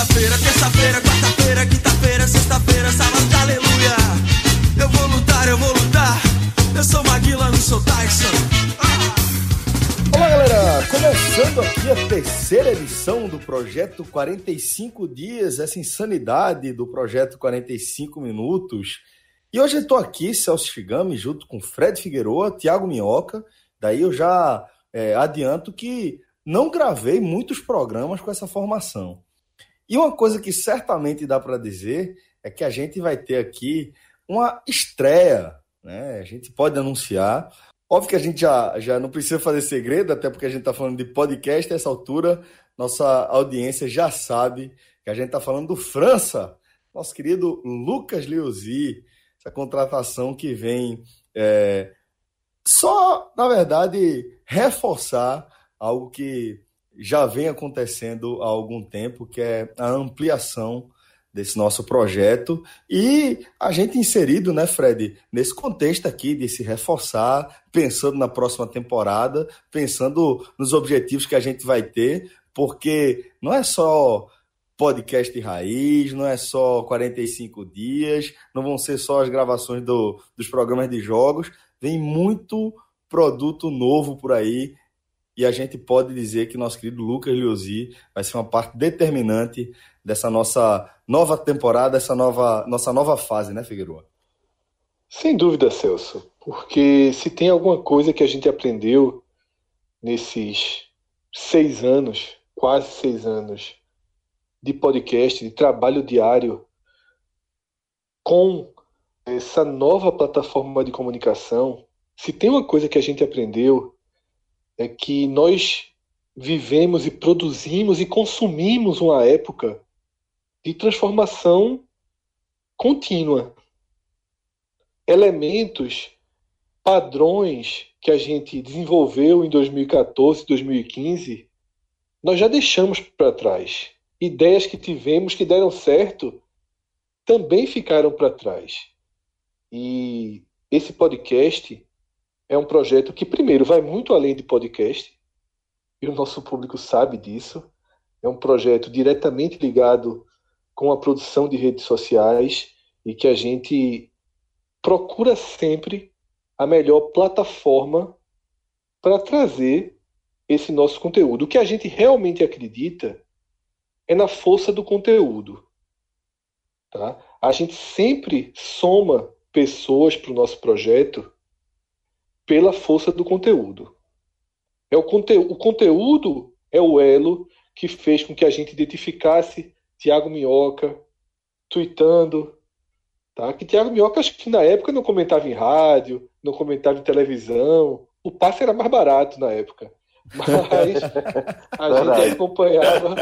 segunda-feira, terça-feira, quarta-feira, quinta-feira, sexta-feira, sábado, aleluia. Eu vou lutar, eu vou lutar. Eu sou Maguila, não sou Tyson. Ah! Olá, galera! Começando aqui a terceira edição do projeto 45 Dias, essa insanidade do projeto 45 Minutos. E hoje eu estou aqui, Celso Figami, junto com Fred Figueroa, Tiago Minhoca. Daí eu já é, adianto que não gravei muitos programas com essa formação. E uma coisa que certamente dá para dizer é que a gente vai ter aqui uma estreia, né? A gente pode anunciar. Óbvio que a gente já, já não precisa fazer segredo, até porque a gente está falando de podcast a essa altura. Nossa audiência já sabe que a gente está falando do França, nosso querido Lucas Liuzzi, essa contratação que vem é, só, na verdade, reforçar algo que já vem acontecendo há algum tempo, que é a ampliação desse nosso projeto e a gente inserido, né, Fred, nesse contexto aqui de se reforçar, pensando na próxima temporada, pensando nos objetivos que a gente vai ter, porque não é só podcast raiz, não é só 45 dias, não vão ser só as gravações do, dos programas de jogos, vem muito produto novo por aí e a gente pode dizer que nosso querido Lucas Liozzi vai ser uma parte determinante dessa nossa nova temporada, essa nova nossa nova fase, né, Figueiredo? Sem dúvida, Celso, porque se tem alguma coisa que a gente aprendeu nesses seis anos, quase seis anos de podcast, de trabalho diário com essa nova plataforma de comunicação, se tem uma coisa que a gente aprendeu é que nós vivemos e produzimos e consumimos uma época de transformação contínua. Elementos, padrões que a gente desenvolveu em 2014, 2015, nós já deixamos para trás. Ideias que tivemos que deram certo também ficaram para trás. E esse podcast é um projeto que, primeiro, vai muito além de podcast, e o nosso público sabe disso. É um projeto diretamente ligado com a produção de redes sociais e que a gente procura sempre a melhor plataforma para trazer esse nosso conteúdo. O que a gente realmente acredita é na força do conteúdo. Tá? A gente sempre soma pessoas para o nosso projeto pela força do conteúdo. É o, conte o conteúdo é o elo que fez com que a gente identificasse Tiago Minhoca tweetando, tá? Que Tiago Minhoca acho que na época não comentava em rádio, não comentava em televisão. O passe era mais barato na época. Mas a gente acompanhava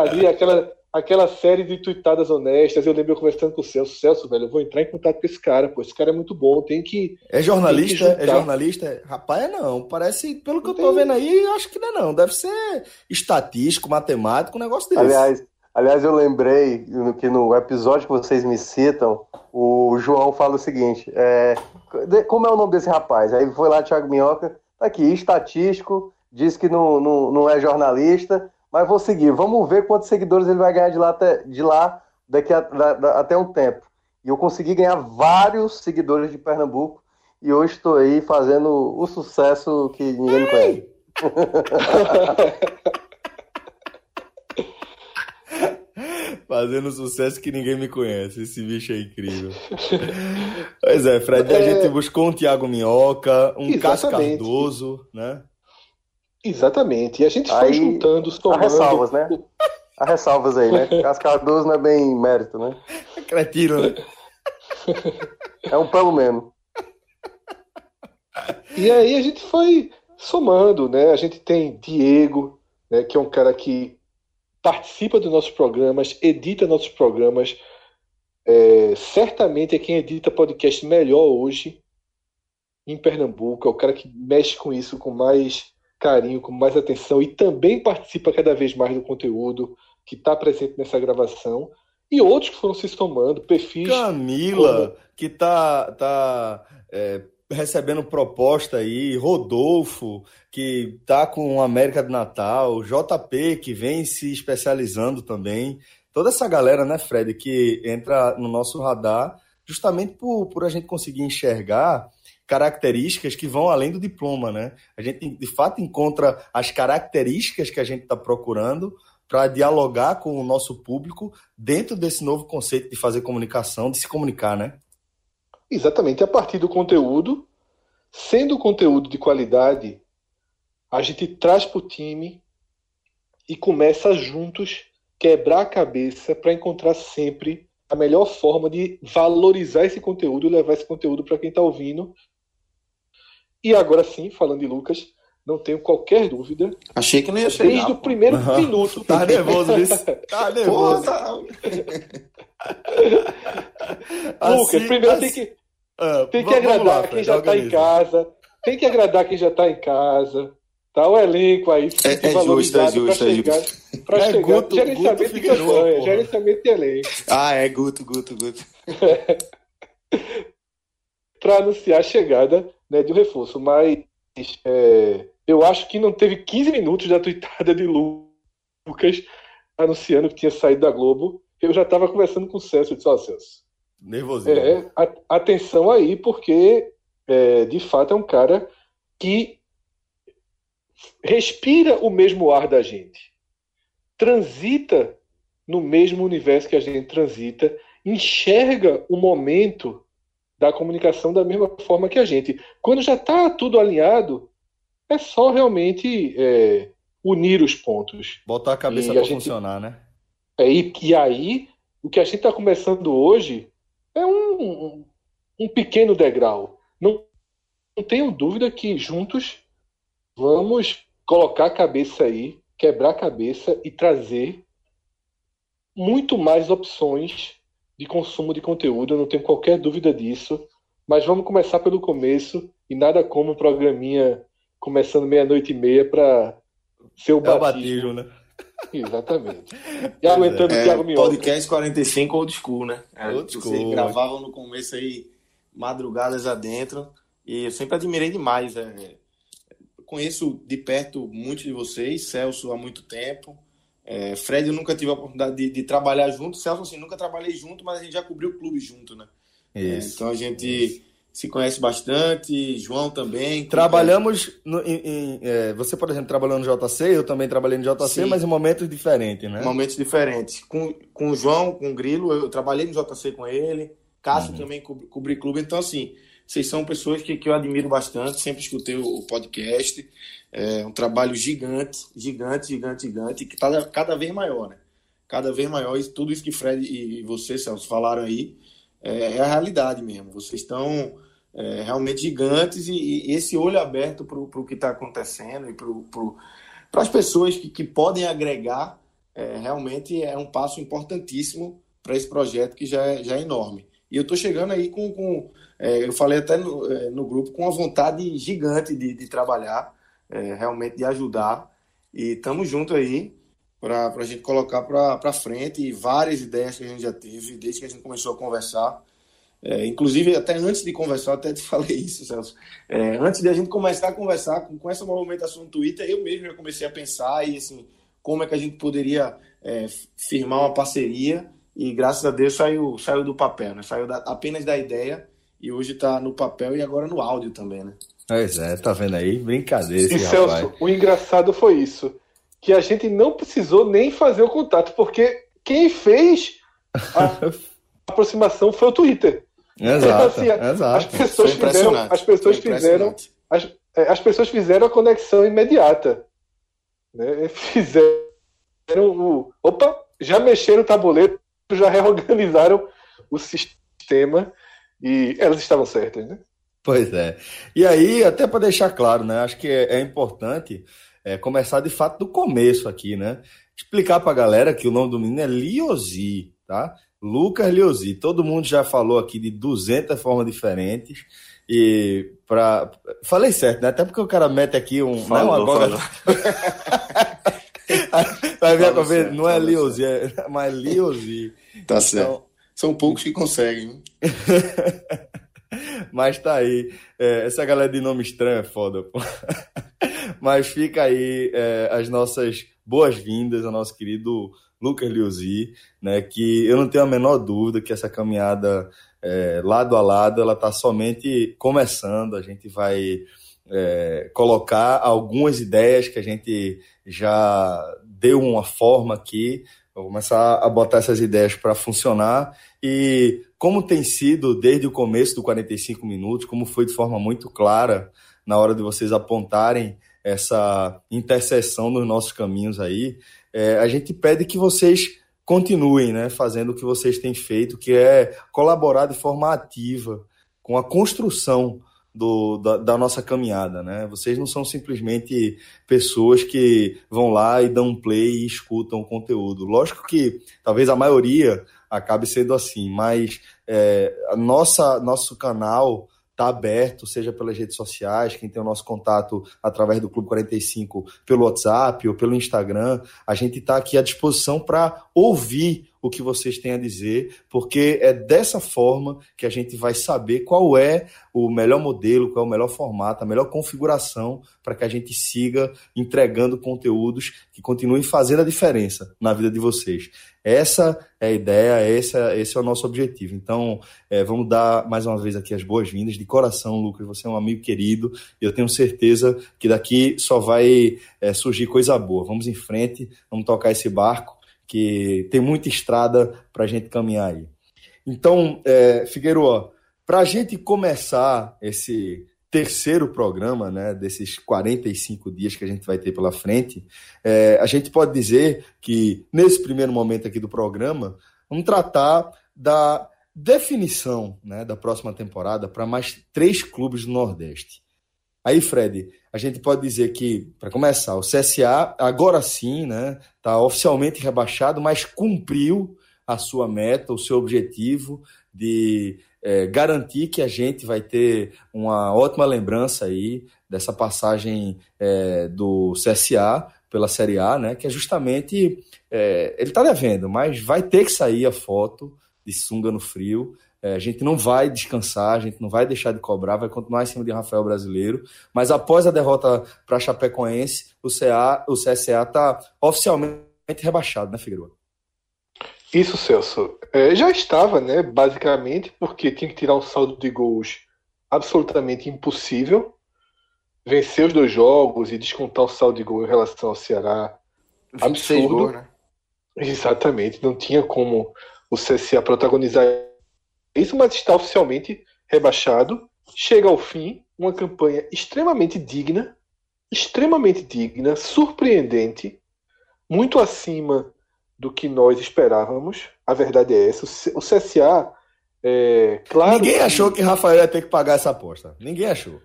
ali aquela aquela série de tuitadas honestas. Eu lembro eu conversando com o Celso. Celso, velho, eu vou entrar em contato com esse cara, pô. Esse cara é muito bom. Tem que. É jornalista? Que é jornalista? Rapaz, é não. Parece, pelo que eu tô vendo aí, acho que não é não. Deve ser estatístico, matemático, um negócio desse. Aliás, aliás, eu lembrei que no episódio que vocês me citam, o João fala o seguinte: é, como é o nome desse rapaz? Aí foi lá, Thiago Minhoca, tá aqui, estatístico, diz que não, não, não é jornalista mas vou seguir. Vamos ver quantos seguidores ele vai ganhar de lá até, de lá daqui a, da, da, até um tempo. E eu consegui ganhar vários seguidores de Pernambuco. E hoje estou aí fazendo o sucesso que ninguém me conhece. Fazendo sucesso que ninguém me conhece. Esse bicho é incrível. pois é, Fred, a gente é. buscou um Thiago Minhoca, um Cássio Cardoso, né? Exatamente. E a gente aí, foi juntando, somando. Há ressalvas, né? Há ressalvas aí, né? Cascadoso não é bem mérito, né? É cretino, né? É um pelo menos. E aí a gente foi somando, né? A gente tem Diego, né, que é um cara que participa dos nossos programas, edita nossos programas. É, certamente é quem edita podcast melhor hoje em Pernambuco. É o cara que mexe com isso com mais carinho, com mais atenção e também participa cada vez mais do conteúdo que está presente nessa gravação. E outros que foram se somando, perfis. Camila, como... que está tá, é, recebendo proposta aí, Rodolfo, que está com América do Natal, JP, que vem se especializando também. toda essa galera, né, Fred, que entra no nosso radar justamente por, por a gente conseguir enxergar características que vão além do diploma, né? A gente de fato encontra as características que a gente está procurando para dialogar com o nosso público dentro desse novo conceito de fazer comunicação, de se comunicar, né? Exatamente, a partir do conteúdo, sendo conteúdo de qualidade, a gente traz para o time e começa juntos quebrar a cabeça para encontrar sempre a melhor forma de valorizar esse conteúdo e levar esse conteúdo para quem está ouvindo. E agora sim, falando de Lucas, não tenho qualquer dúvida. Achei que não ia chegar. Desde o primeiro uhum. minuto. Tá nervoso, isso. Tá nervoso. Tá... Lucas, assim, primeiro assim... tem que, uh, tem que agradar lá, quem já está em casa. Tem que agradar quem já está em casa. Tá o elenco aí. É, é justo, é justo, é justo. Para é, chegar, Guto, gerenciamento Guto de campanha, gerenciamento de elenco. Ah, é Guto, Guto, Guto. para anunciar a chegada né, de um reforço. Mas é, eu acho que não teve 15 minutos da tuitada de Lucas anunciando que tinha saído da Globo. Eu já estava conversando com o Celso. Eu disse: Ó, oh, Celso. Nervosinho. É, atenção aí, porque é, de fato é um cara que respira o mesmo ar da gente, transita no mesmo universo que a gente transita, enxerga o momento da comunicação da mesma forma que a gente. Quando já está tudo alinhado, é só realmente é, unir os pontos. Botar a cabeça para funcionar, né? É, e, e, aí, o que a gente está começando hoje é um, um, um pequeno degrau. Não, não tenho dúvida que juntos vamos colocar a cabeça aí, quebrar a cabeça e trazer muito mais opções de consumo de conteúdo, eu não tenho qualquer dúvida disso. Mas vamos começar pelo começo e nada como um programinha começando meia-noite e meia para ser o é batismo. batismo, né? Exatamente. E aguentando é, o Thiago Minhoca. Podcast 45 old school, né? É, old school. Vocês gravavam no começo aí madrugadas adentro e eu sempre admirei demais. É, conheço de perto muitos de vocês, Celso há muito tempo. É, Fred eu nunca tive a oportunidade de, de, trabalhar junto, Celso assim, nunca trabalhei junto, mas a gente já cobriu o clube junto, né? É, então a gente isso se conhece bastante, João também. Trabalhamos, no, em, em, é, você, por exemplo, trabalhou no JC, eu também trabalhei no JC, Sim. mas em momentos diferentes, né? Momentos diferentes. Com, com o João, com o Grilo, eu trabalhei no JC com ele, Cássio uhum. também cobri, cobri clube, então assim, vocês são pessoas que, que eu admiro bastante, sempre escutei o, o podcast, é um trabalho gigante, gigante, gigante, gigante, que está cada vez maior, né? Cada vez maior, e tudo isso que Fred e você, Celso, falaram aí, é, é a realidade mesmo. Vocês estão é, realmente gigantes e, e, esse olho aberto para o que está acontecendo e para as pessoas que, que podem agregar, é, realmente é um passo importantíssimo para esse projeto que já é, já é enorme. E eu estou chegando aí com, com é, eu falei até no, é, no, grupo, com uma vontade gigante de, de trabalhar, é, realmente de ajudar. E estamos juntos aí para a gente colocar para frente várias ideias que a gente já teve desde que a gente começou a conversar. É, inclusive, até antes de conversar, até te falei isso, Celso. É, antes de a gente começar a conversar com, com essa movimentação no Twitter, eu mesmo já comecei a pensar e assim, como é que a gente poderia é, firmar uma parceria e graças a Deus saiu, saiu do papel, né? Saiu da, apenas da ideia e hoje está no papel e agora no áudio também, né? Pois é, tá vendo aí? Brincadeira esse e, Celso, o engraçado foi isso que a gente não precisou nem fazer o contato, porque quem fez a aproximação foi o Twitter. Exato, então, assim, exato. As pessoas fizeram, as pessoas fizeram, as, as, pessoas fizeram a conexão imediata. Né? Fizeram o. Opa, já mexeram o tabuleiro, já reorganizaram o sistema e elas estavam certas, né? Pois é. E aí, até para deixar claro, né? Acho que é, é importante é, começar de fato do começo aqui, né? Explicar para a galera que o nome do menino é Liosi, tá? Lucas Liosi. Todo mundo já falou aqui de 200 formas diferentes. E para falei certo, né? Até porque o cara mete aqui um, falou, não, agora Vai ver a ver, não é Liosi, é, mas Liosi. Tá então... certo. São poucos que conseguem. Mas tá aí. É, essa galera de nome estranho é foda, pô. Mas fica aí é, as nossas boas-vindas ao nosso querido Lucas Liuzzi, né, que eu não tenho a menor dúvida que essa caminhada é, lado a lado ela está somente começando. A gente vai é, colocar algumas ideias que a gente já deu uma forma aqui, vou começar a botar essas ideias para funcionar e como tem sido desde o começo do 45 minutos, como foi de forma muito clara na hora de vocês apontarem essa interseção nos nossos caminhos aí, é, a gente pede que vocês continuem né, fazendo o que vocês têm feito, que é colaborar de forma ativa com a construção do, da, da, nossa caminhada, né? Vocês não são simplesmente pessoas que vão lá e dão play e escutam o conteúdo. Lógico que talvez a maioria acabe sendo assim, mas é, nossa nosso canal está aberto, seja pelas redes sociais, quem tem o nosso contato através do Clube 45 pelo WhatsApp ou pelo Instagram. A gente está aqui à disposição para ouvir o que vocês têm a dizer, porque é dessa forma que a gente vai saber qual é o melhor modelo, qual é o melhor formato, a melhor configuração para que a gente siga entregando conteúdos que continuem fazendo a diferença na vida de vocês. Essa é a ideia, esse é, esse é o nosso objetivo. Então, é, vamos dar mais uma vez aqui as boas-vindas. De coração, Lucas, você é um amigo querido e eu tenho certeza que daqui só vai é, surgir coisa boa. Vamos em frente, vamos tocar esse barco que tem muita estrada para a gente caminhar aí. Então, é, Figueiredo, para a gente começar esse terceiro programa, né, desses 45 dias que a gente vai ter pela frente, é, a gente pode dizer que, nesse primeiro momento aqui do programa, vamos tratar da definição né, da próxima temporada para mais três clubes do Nordeste. Aí, Fred, a gente pode dizer que, para começar, o CSA agora sim está né, tá oficialmente rebaixado, mas cumpriu a sua meta, o seu objetivo de é, garantir que a gente vai ter uma ótima lembrança aí dessa passagem é, do CSA pela Série A, né? Que é justamente é, ele está devendo, mas vai ter que sair a foto de sunga no frio é, a gente não vai descansar, a gente não vai deixar de cobrar, vai continuar em cima de Rafael Brasileiro. Mas após a derrota para Chapecoense, o, CA, o CSA está oficialmente rebaixado, né, Figueiredo? Isso, Celso. É, já estava, né, basicamente, porque tinha que tirar um saldo de gols absolutamente impossível. Vencer os dois jogos e descontar o saldo de gol em relação ao Ceará. Absurdo. Gols, né? Exatamente. Não tinha como o CSA protagonizar isso, mas está oficialmente rebaixado. Chega ao fim, uma campanha extremamente digna, extremamente digna, surpreendente, muito acima do que nós esperávamos. A verdade é essa. O CSA, é, claro. Ninguém que... achou que Rafael ia ter que pagar essa aposta. Ninguém achou.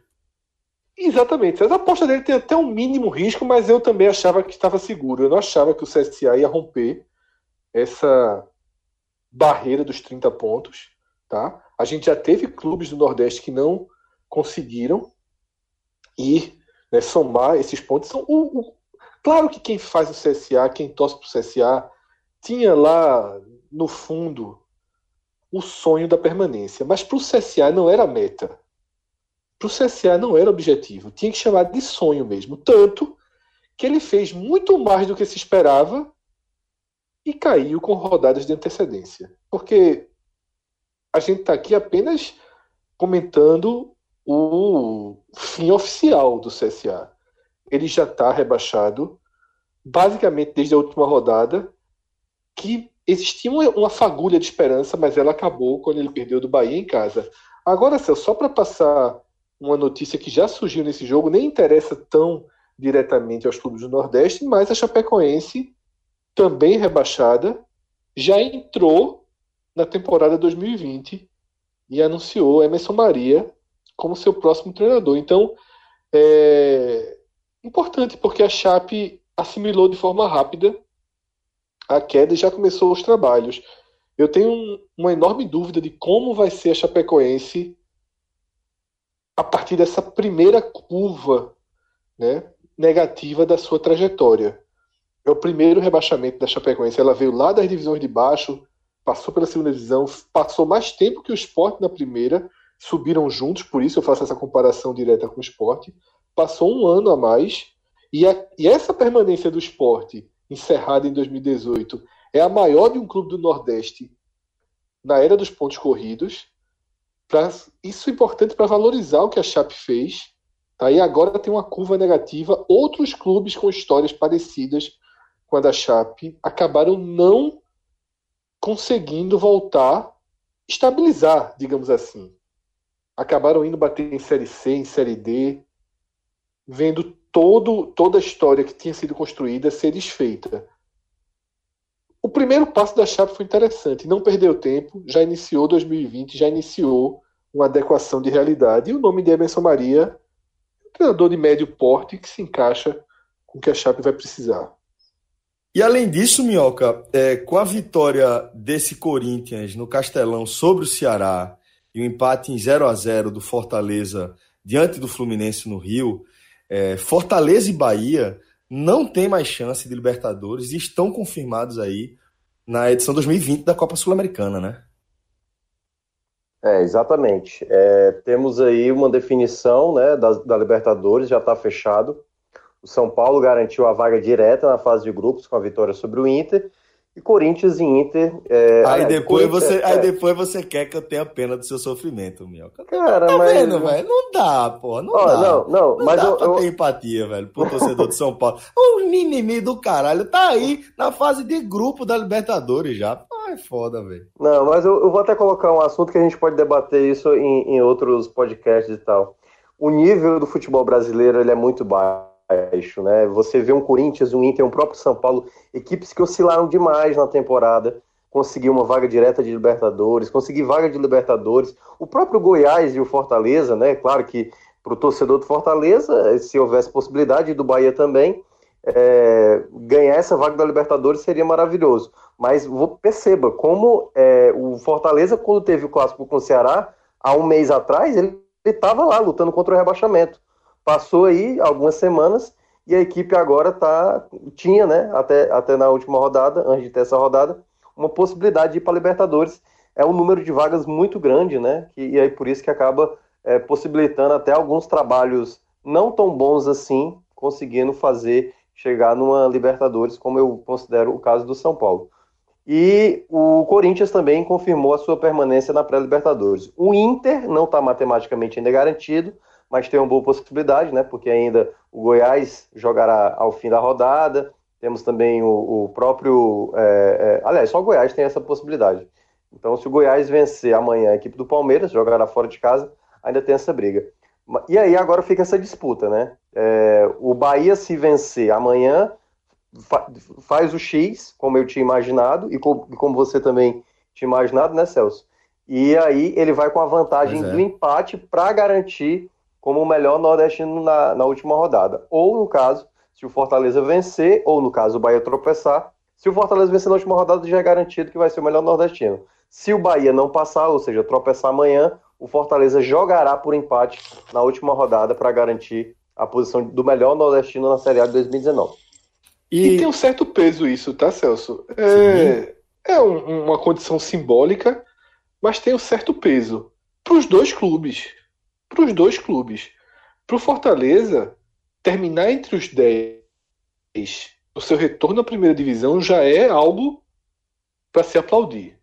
Exatamente. Essa aposta dele tem até um mínimo risco, mas eu também achava que estava seguro. Eu não achava que o CSA ia romper essa barreira dos 30 pontos. Tá? A gente já teve clubes do Nordeste que não conseguiram ir né, somar esses pontos. São o, o, claro que quem faz o CSA, quem torce para o CSA, tinha lá no fundo o sonho da permanência, mas para o CSA não era meta. Para o CSA não era objetivo, tinha que chamar de sonho mesmo. Tanto que ele fez muito mais do que se esperava e caiu com rodadas de antecedência. Porque a gente está aqui apenas comentando o fim oficial do CSA. Ele já está rebaixado, basicamente desde a última rodada, que existia uma fagulha de esperança, mas ela acabou quando ele perdeu do Bahia em casa. Agora, só para passar uma notícia que já surgiu nesse jogo, nem interessa tão diretamente aos clubes do Nordeste, mas a Chapecoense, também rebaixada, já entrou na temporada 2020 e anunciou Emerson Maria como seu próximo treinador. Então, é importante porque a Chape assimilou de forma rápida a queda e já começou os trabalhos. Eu tenho uma enorme dúvida de como vai ser a Chapecoense a partir dessa primeira curva né, negativa da sua trajetória. É o primeiro rebaixamento da Chapecoense. Ela veio lá das divisões de baixo, passou pela segunda divisão, passou mais tempo que o esporte na primeira, subiram juntos, por isso eu faço essa comparação direta com o esporte. Passou um ano a mais, e, a, e essa permanência do esporte encerrada em 2018, é a maior de um clube do Nordeste na era dos pontos corridos. Pra, isso é importante para valorizar o que a Chape fez. Tá? E agora tem uma curva negativa. Outros clubes com histórias parecidas com a da Chape acabaram não conseguindo voltar, estabilizar, digamos assim. Acabaram indo bater em Série C, em Série D, vendo todo, toda a história que tinha sido construída ser desfeita. O primeiro passo da Chape foi interessante, não perdeu tempo, já iniciou 2020, já iniciou uma adequação de realidade. E o nome de Emerson Maria, um treinador de médio porte que se encaixa com o que a Chape vai precisar. E além disso, Minhoca, é, com a vitória desse Corinthians no Castelão sobre o Ceará e o empate em 0 a 0 do Fortaleza diante do Fluminense no Rio, é, Fortaleza e Bahia não têm mais chance de Libertadores e estão confirmados aí na edição 2020 da Copa Sul-Americana, né? É, exatamente. É, temos aí uma definição né, da, da Libertadores, já está fechado. O São Paulo garantiu a vaga direta na fase de grupos com a vitória sobre o Inter. E Corinthians e Inter. É, aí, é, depois você, é, aí depois você quer que eu tenha pena do seu sofrimento, Minhoca. Cara, tá mas. Vendo, velho? Não dá, pô. Não dá. Não, não, não mas dá eu, pra eu... ter empatia, velho, pro torcedor de São Paulo. O mimimi do caralho tá aí na fase de grupo da Libertadores já. Ai, foda, velho. Não, mas eu, eu, vou até colocar um assunto que a gente pode debater isso em, em outros podcasts e tal. O nível do futebol brasileiro ele é muito baixo baixo, né? Você vê um Corinthians, um Inter, um próprio São Paulo, equipes que oscilaram demais na temporada, conseguir uma vaga direta de Libertadores, conseguir vaga de Libertadores. O próprio Goiás e o Fortaleza, né? Claro que para o torcedor do Fortaleza, se houvesse possibilidade, do Bahia também, é, ganhar essa vaga da Libertadores seria maravilhoso. Mas perceba como é, o Fortaleza, quando teve o clássico com o Ceará, há um mês atrás, ele estava lá lutando contra o rebaixamento. Passou aí algumas semanas e a equipe agora tá, tinha, né, até, até na última rodada, antes de ter essa rodada, uma possibilidade de ir para Libertadores. É um número de vagas muito grande, né? E, aí por isso que acaba é, possibilitando até alguns trabalhos não tão bons assim, conseguindo fazer chegar numa Libertadores, como eu considero o caso do São Paulo. E o Corinthians também confirmou a sua permanência na pré-Libertadores. O Inter não está matematicamente ainda garantido, mas tem uma boa possibilidade, né? Porque ainda o Goiás jogará ao fim da rodada. Temos também o, o próprio. É, é, aliás, só o Goiás tem essa possibilidade. Então, se o Goiás vencer amanhã a equipe do Palmeiras, jogará fora de casa, ainda tem essa briga. E aí agora fica essa disputa, né? É, o Bahia, se vencer amanhã, fa faz o X, como eu tinha imaginado, e, co como você também tinha imaginado, né, Celso? E aí ele vai com a vantagem é. do empate para garantir como o melhor nordestino na, na última rodada. Ou, no caso, se o Fortaleza vencer, ou no caso o Bahia tropeçar, se o Fortaleza vencer na última rodada, já é garantido que vai ser o melhor nordestino. Se o Bahia não passar, ou seja, tropeçar amanhã, o Fortaleza jogará por empate na última rodada para garantir a posição do melhor nordestino na Série A de 2019. E, e tem um certo peso isso, tá, Celso? É, é um, uma condição simbólica, mas tem um certo peso para os dois clubes para os dois clubes. Para o Fortaleza, terminar entre os 10 o seu retorno à primeira divisão já é algo para se aplaudir.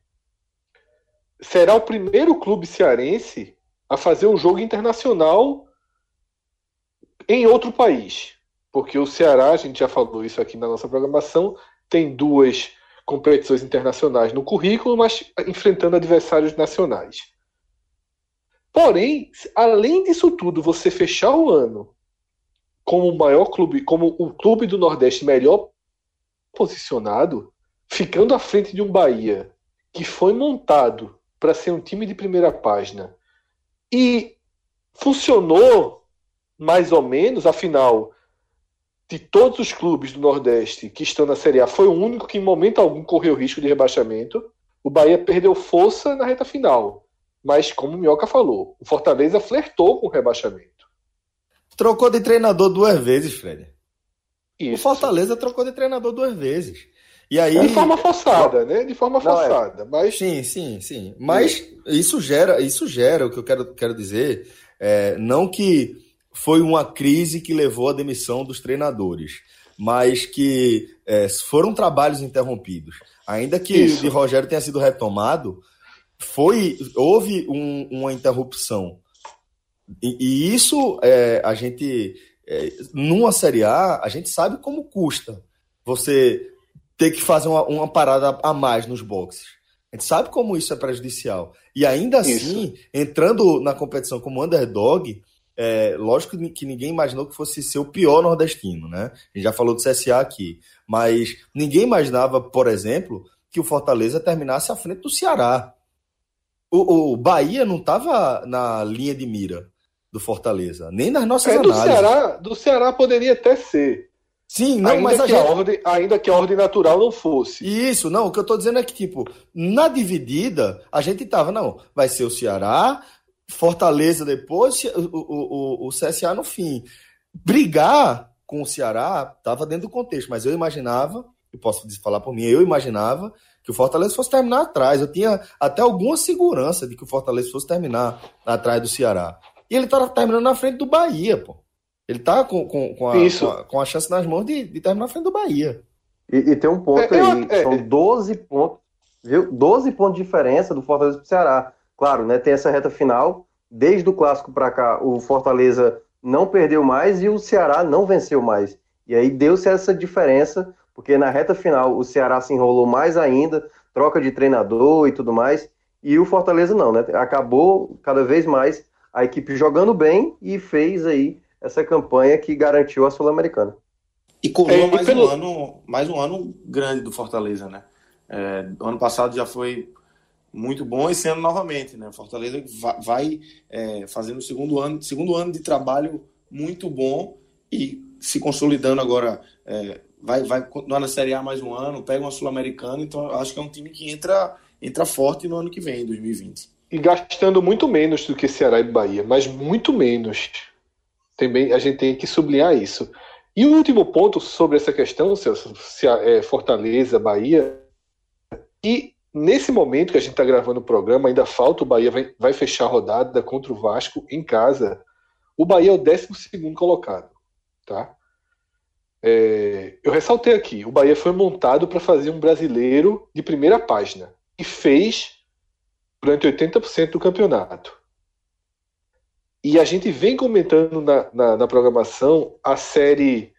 Será o primeiro clube cearense a fazer um jogo internacional em outro país. Porque o Ceará, a gente já falou isso aqui na nossa programação, tem duas competições internacionais no currículo, mas enfrentando adversários nacionais. Porém, além disso tudo, você fechar o ano como o maior clube, como o clube do Nordeste melhor posicionado, ficando à frente de um Bahia que foi montado para ser um time de primeira página e funcionou mais ou menos, afinal, de todos os clubes do Nordeste que estão na Série A, foi o único que em momento algum correu risco de rebaixamento. O Bahia perdeu força na reta final. Mas, como o Minhoca falou, o Fortaleza flertou com o rebaixamento. Trocou de treinador duas vezes, Fred. Isso. O Fortaleza trocou de treinador duas vezes. E aí... De forma forçada, né? De forma Não, é. forçada. É. Mas... Sim, sim, sim. Mas isso gera, isso gera o que eu quero, quero dizer. É, não que foi uma crise que levou à demissão dos treinadores. mas que é, foram trabalhos interrompidos. Ainda que Isso. o de Rogério tenha sido retomado, foi houve um, uma interrupção. E, e isso é, a gente, é, numa Série A, a gente sabe como custa você ter que fazer uma, uma parada a mais nos boxes. A gente sabe como isso é prejudicial. E ainda assim, isso. entrando na competição como underdog, é, lógico que ninguém imaginou que fosse ser o pior nordestino, né? A gente já falou do CSA aqui. Mas ninguém imaginava, por exemplo, que o Fortaleza terminasse à frente do Ceará. O, o Bahia não estava na linha de mira do Fortaleza, nem nas nossas é, do análises. Ceará, do Ceará poderia até ser. Sim, não, ainda mas a, que gente... a ordem, ainda que a ordem natural não fosse. Isso, não, o que eu estou dizendo é que, tipo, na dividida, a gente tava, não, vai ser o Ceará, Fortaleza depois, o, o, o, o CSA no fim. Brigar com o Ceará tava dentro do contexto, mas eu imaginava, eu posso falar por mim, eu imaginava que o Fortaleza fosse terminar atrás. Eu tinha até alguma segurança de que o Fortaleza fosse terminar atrás do Ceará. E ele estava terminando na frente do Bahia, pô. Ele tá com, com, com, a, com, a, com, a, chance nas mãos de, de terminar na frente do Bahia. E, e tem um ponto é, aí, é, são 12 pontos, viu? 12 pontos de diferença do Fortaleza pro Ceará. Claro, né? Tem essa reta final. Desde o clássico para cá, o Fortaleza não perdeu mais e o Ceará não venceu mais. E aí deu-se essa diferença, porque na reta final o Ceará se enrolou mais ainda, troca de treinador e tudo mais, e o Fortaleza não, né? Acabou cada vez mais a equipe jogando bem e fez aí essa campanha que garantiu a Sul-Americana. E coroa é, mais, pelo... um ano, mais um ano grande do Fortaleza, né? É, ano passado já foi muito bom, esse ano novamente, né? Fortaleza vai é, fazendo o segundo ano, segundo ano de trabalho muito bom e se consolidando agora. É, vai, vai continuar na Série A mais um ano, pega uma Sul-Americana, então acho que é um time que entra, entra forte no ano que vem, 2020. E gastando muito menos do que Ceará e Bahia, mas muito menos também a gente tem que sublinhar isso. E o último ponto sobre essa questão, Celso, é Fortaleza, Bahia, e nesse momento que a gente está gravando o programa, ainda falta o Bahia vai, vai fechar a rodada contra o Vasco em casa. O Bahia é o 12 colocado, tá? É, eu ressaltei aqui, o Bahia foi montado para fazer um brasileiro de primeira página e fez durante 80% do campeonato. E a gente vem comentando na, na, na programação a série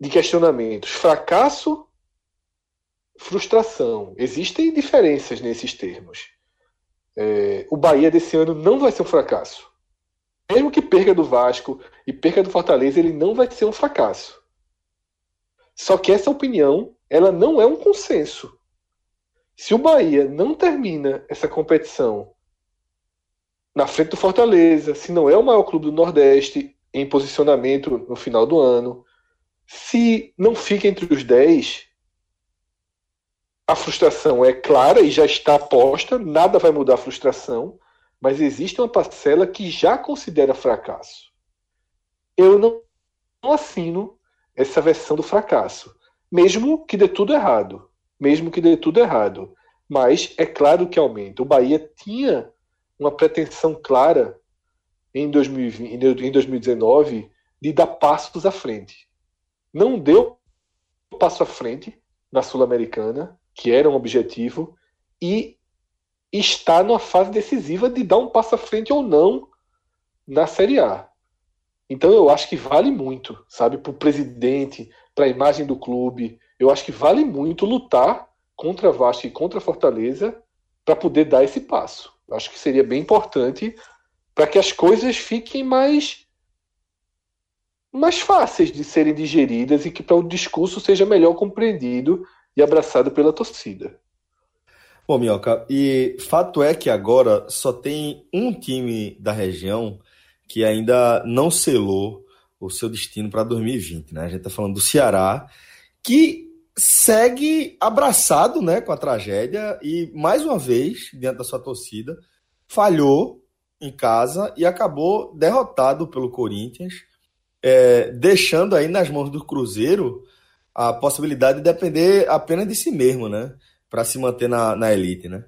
de questionamentos: fracasso, frustração. Existem diferenças nesses termos. É, o Bahia desse ano não vai ser um fracasso. Mesmo que perca do Vasco e perca do Fortaleza, ele não vai ser um fracasso. Só que essa opinião, ela não é um consenso. Se o Bahia não termina essa competição na frente do Fortaleza, se não é o maior clube do Nordeste em posicionamento no final do ano, se não fica entre os 10, a frustração é clara e já está posta, nada vai mudar a frustração, mas existe uma parcela que já considera fracasso. Eu não, não assino essa versão do fracasso, mesmo que dê tudo errado, mesmo que dê tudo errado. Mas é claro que aumenta. O Bahia tinha uma pretensão clara em, 2020, em 2019 de dar passos à frente. Não deu passo à frente na Sul-Americana, que era um objetivo, e está numa fase decisiva de dar um passo à frente ou não na Série A. Então eu acho que vale muito, sabe, para o presidente, para a imagem do clube. Eu acho que vale muito lutar contra Vasco e contra Fortaleza para poder dar esse passo. Acho que seria bem importante para que as coisas fiquem mais mais fáceis de serem digeridas e que para o discurso seja melhor compreendido e abraçado pela torcida. Bom, Minhoca, e fato é que agora só tem um time da região que ainda não selou o seu destino para 2020, né? A gente está falando do Ceará, que segue abraçado né, com a tragédia e, mais uma vez, diante da sua torcida, falhou em casa e acabou derrotado pelo Corinthians, é, deixando aí nas mãos do Cruzeiro a possibilidade de depender apenas de si mesmo, né? Para se manter na, na elite, né?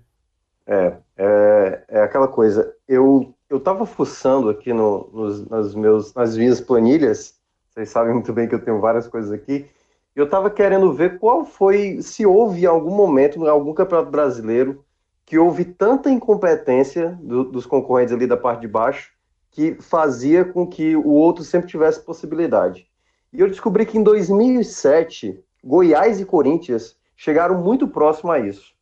É, é, é aquela coisa. Eu eu estava fuçando aqui no, nos, nas, meus, nas minhas planilhas Vocês sabem muito bem que eu tenho várias coisas aqui. Eu estava querendo ver qual foi, se houve em algum momento, em algum campeonato brasileiro, que houve tanta incompetência do, dos concorrentes ali da parte de baixo que fazia com que o outro sempre tivesse possibilidade. E eu descobri que em 2007, Goiás e Corinthians chegaram muito próximo a isso.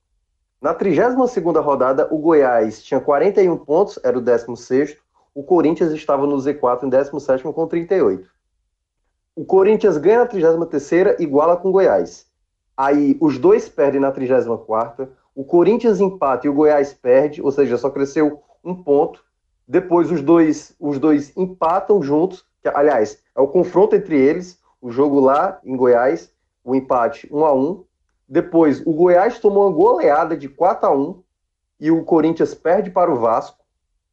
Na 32ª rodada, o Goiás tinha 41 pontos, era o 16º, o Corinthians estava no Z4 em 17º com 38. O Corinthians ganha na 33ª, iguala com o Goiás. Aí os dois perdem na 34ª, o Corinthians empata e o Goiás perde, ou seja, só cresceu um ponto. Depois os dois, os dois empatam juntos, que, aliás, é o confronto entre eles, o jogo lá em Goiás, o empate 1 a 1. Depois o Goiás tomou uma goleada de 4 a 1 e o Corinthians perde para o Vasco.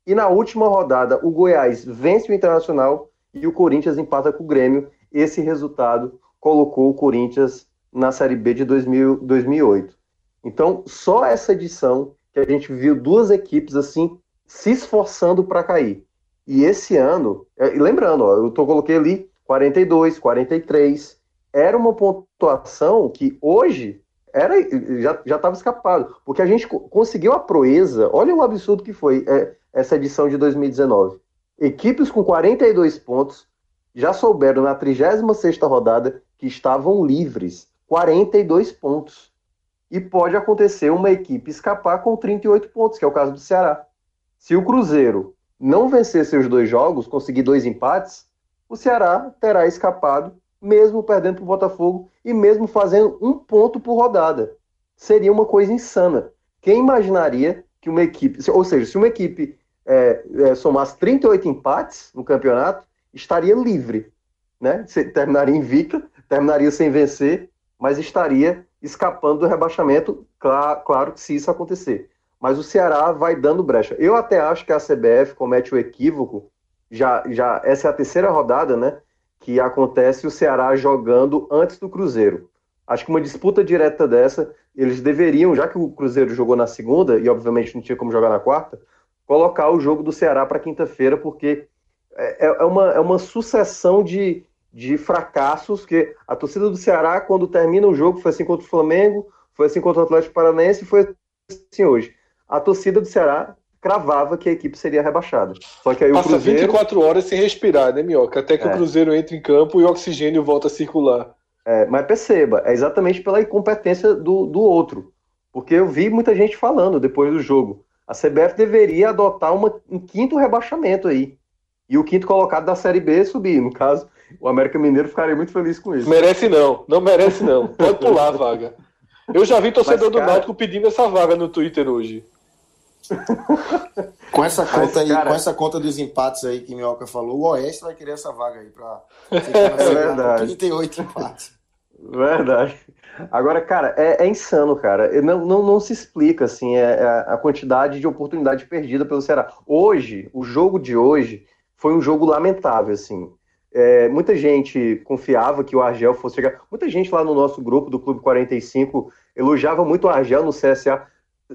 E na última rodada o Goiás vence o Internacional e o Corinthians empata com o Grêmio esse resultado colocou o Corinthians na Série B de 2000, 2008. Então, só essa edição que a gente viu duas equipes assim se esforçando para cair. E esse ano, é, lembrando, ó, eu tô, coloquei ali 42, 43, era uma pontuação que hoje era já estava escapado, porque a gente conseguiu a proeza, olha o absurdo que foi é, essa edição de 2019. Equipes com 42 pontos, já souberam na 36ª rodada que estavam livres, 42 pontos. E pode acontecer uma equipe escapar com 38 pontos, que é o caso do Ceará. Se o Cruzeiro não vencer seus dois jogos, conseguir dois empates, o Ceará terá escapado, mesmo perdendo para o Botafogo e mesmo fazendo um ponto por rodada. Seria uma coisa insana. Quem imaginaria que uma equipe, ou seja, se uma equipe é, é, somasse 38 empates no campeonato, estaria livre, né? Terminaria invicta, terminaria sem vencer, mas estaria escapando do rebaixamento, claro, claro que se isso acontecer. Mas o Ceará vai dando brecha. Eu até acho que a CBF comete o equívoco, já, já essa é a terceira rodada, né? Que acontece o Ceará jogando antes do Cruzeiro. Acho que uma disputa direta dessa, eles deveriam, já que o Cruzeiro jogou na segunda, e obviamente não tinha como jogar na quarta, colocar o jogo do Ceará para quinta-feira, porque é, é, uma, é uma sucessão de, de fracassos que a torcida do Ceará, quando termina o jogo, foi assim contra o Flamengo, foi assim contra o Atlético Paranaense foi assim hoje. A torcida do Ceará cravava que a equipe seria rebaixada. Só que aí Passa o Cruzeiro... 24 horas sem respirar, né, Minhoca? Até que é. o Cruzeiro entre em campo e o oxigênio volta a circular. É, mas perceba, é exatamente pela incompetência do, do outro. Porque eu vi muita gente falando depois do jogo. A CBF deveria adotar uma, um quinto rebaixamento aí e o quinto colocado da Série B subir. No caso, o América Mineiro ficaria muito feliz com isso. Merece não, não merece não. Pode pular a vaga. Eu já vi torcedor Mas, cara... do Náutico pedindo essa vaga no Twitter hoje. com essa conta Mas, aí, cara... com essa conta dos empates aí que Minhoca falou, o Oeste vai querer essa vaga aí para é verdade. 38 empates. Verdade. Agora, cara, é, é insano, cara. Não, não, não, se explica assim é, é a quantidade de oportunidade perdida pelo Ceará. Hoje, o jogo de hoje, foi um jogo lamentável, assim. É, muita gente confiava que o Argel fosse chegar. Muita gente lá no nosso grupo do Clube 45 elogiava muito o Argel no CSA.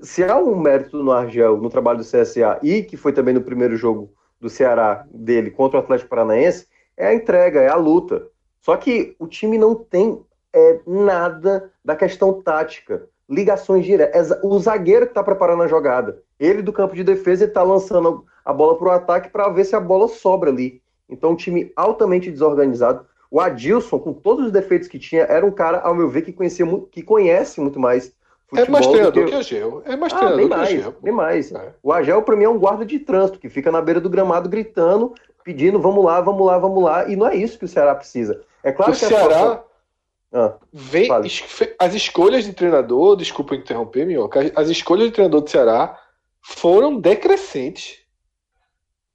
Se há um mérito no Argel, no trabalho do CSA, e que foi também no primeiro jogo do Ceará dele contra o Atlético Paranaense, é a entrega, é a luta. Só que o time não tem é, nada da questão tática, ligações diretas. É o zagueiro que está preparando a jogada. Ele do campo de defesa está lançando a bola para o ataque para ver se a bola sobra ali. Então, um time altamente desorganizado. O Adilson, com todos os defeitos que tinha, era um cara, ao meu ver, que conhecia que conhece muito mais futebol. É mais treinador que, que Agel. É mais ah, treinador bem mais, Bem mais. É. O Agel, para mim, é um guarda de trânsito, que fica na beira do gramado gritando, pedindo, vamos lá, vamos lá, vamos lá. E não é isso que o Ceará precisa. É claro o que o Ceará... Ah, vem, as escolhas de treinador, desculpa interromper, Minhoca, as escolhas de treinador do Ceará foram decrescentes.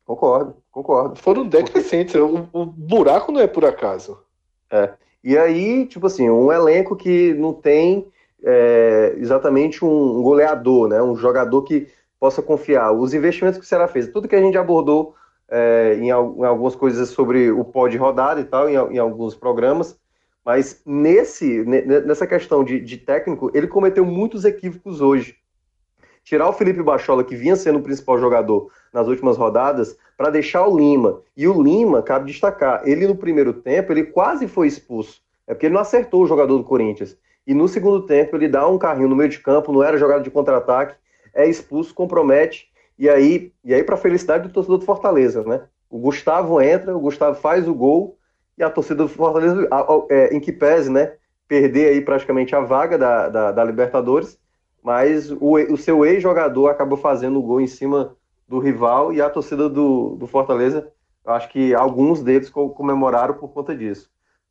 Concordo, concordo. Foram decrescentes. O, o buraco não é por acaso. É. E aí, tipo assim, um elenco que não tem é, exatamente um goleador, né? Um jogador que possa confiar. Os investimentos que o Ceará fez, tudo que a gente abordou é, em, algumas coisas sobre o pó de rodada e tal, em, em, alguns programas, mas nesse, nessa questão de, de técnico, ele cometeu muitos equívocos hoje. tirar o Felipe Bachola, que vinha sendo o principal jogador nas últimas rodadas, para deixar o Lima. E o Lima, cabe destacar, ele no primeiro tempo, ele quase foi expulso. É porque ele não acertou o jogador do Corinthians. E no segundo tempo, ele dá um carrinho no meio de campo, não era jogada de contra-ataque, é expulso, compromete. E aí, e aí para felicidade do torcedor do Fortaleza, né? O Gustavo entra, o Gustavo faz o gol, e a torcida do Fortaleza, é, em que pese, né? Perder aí praticamente a vaga da, da, da Libertadores, mas o, o seu ex-jogador acabou fazendo o gol em cima do rival e a torcida do, do Fortaleza, acho que alguns deles comemoraram por conta disso.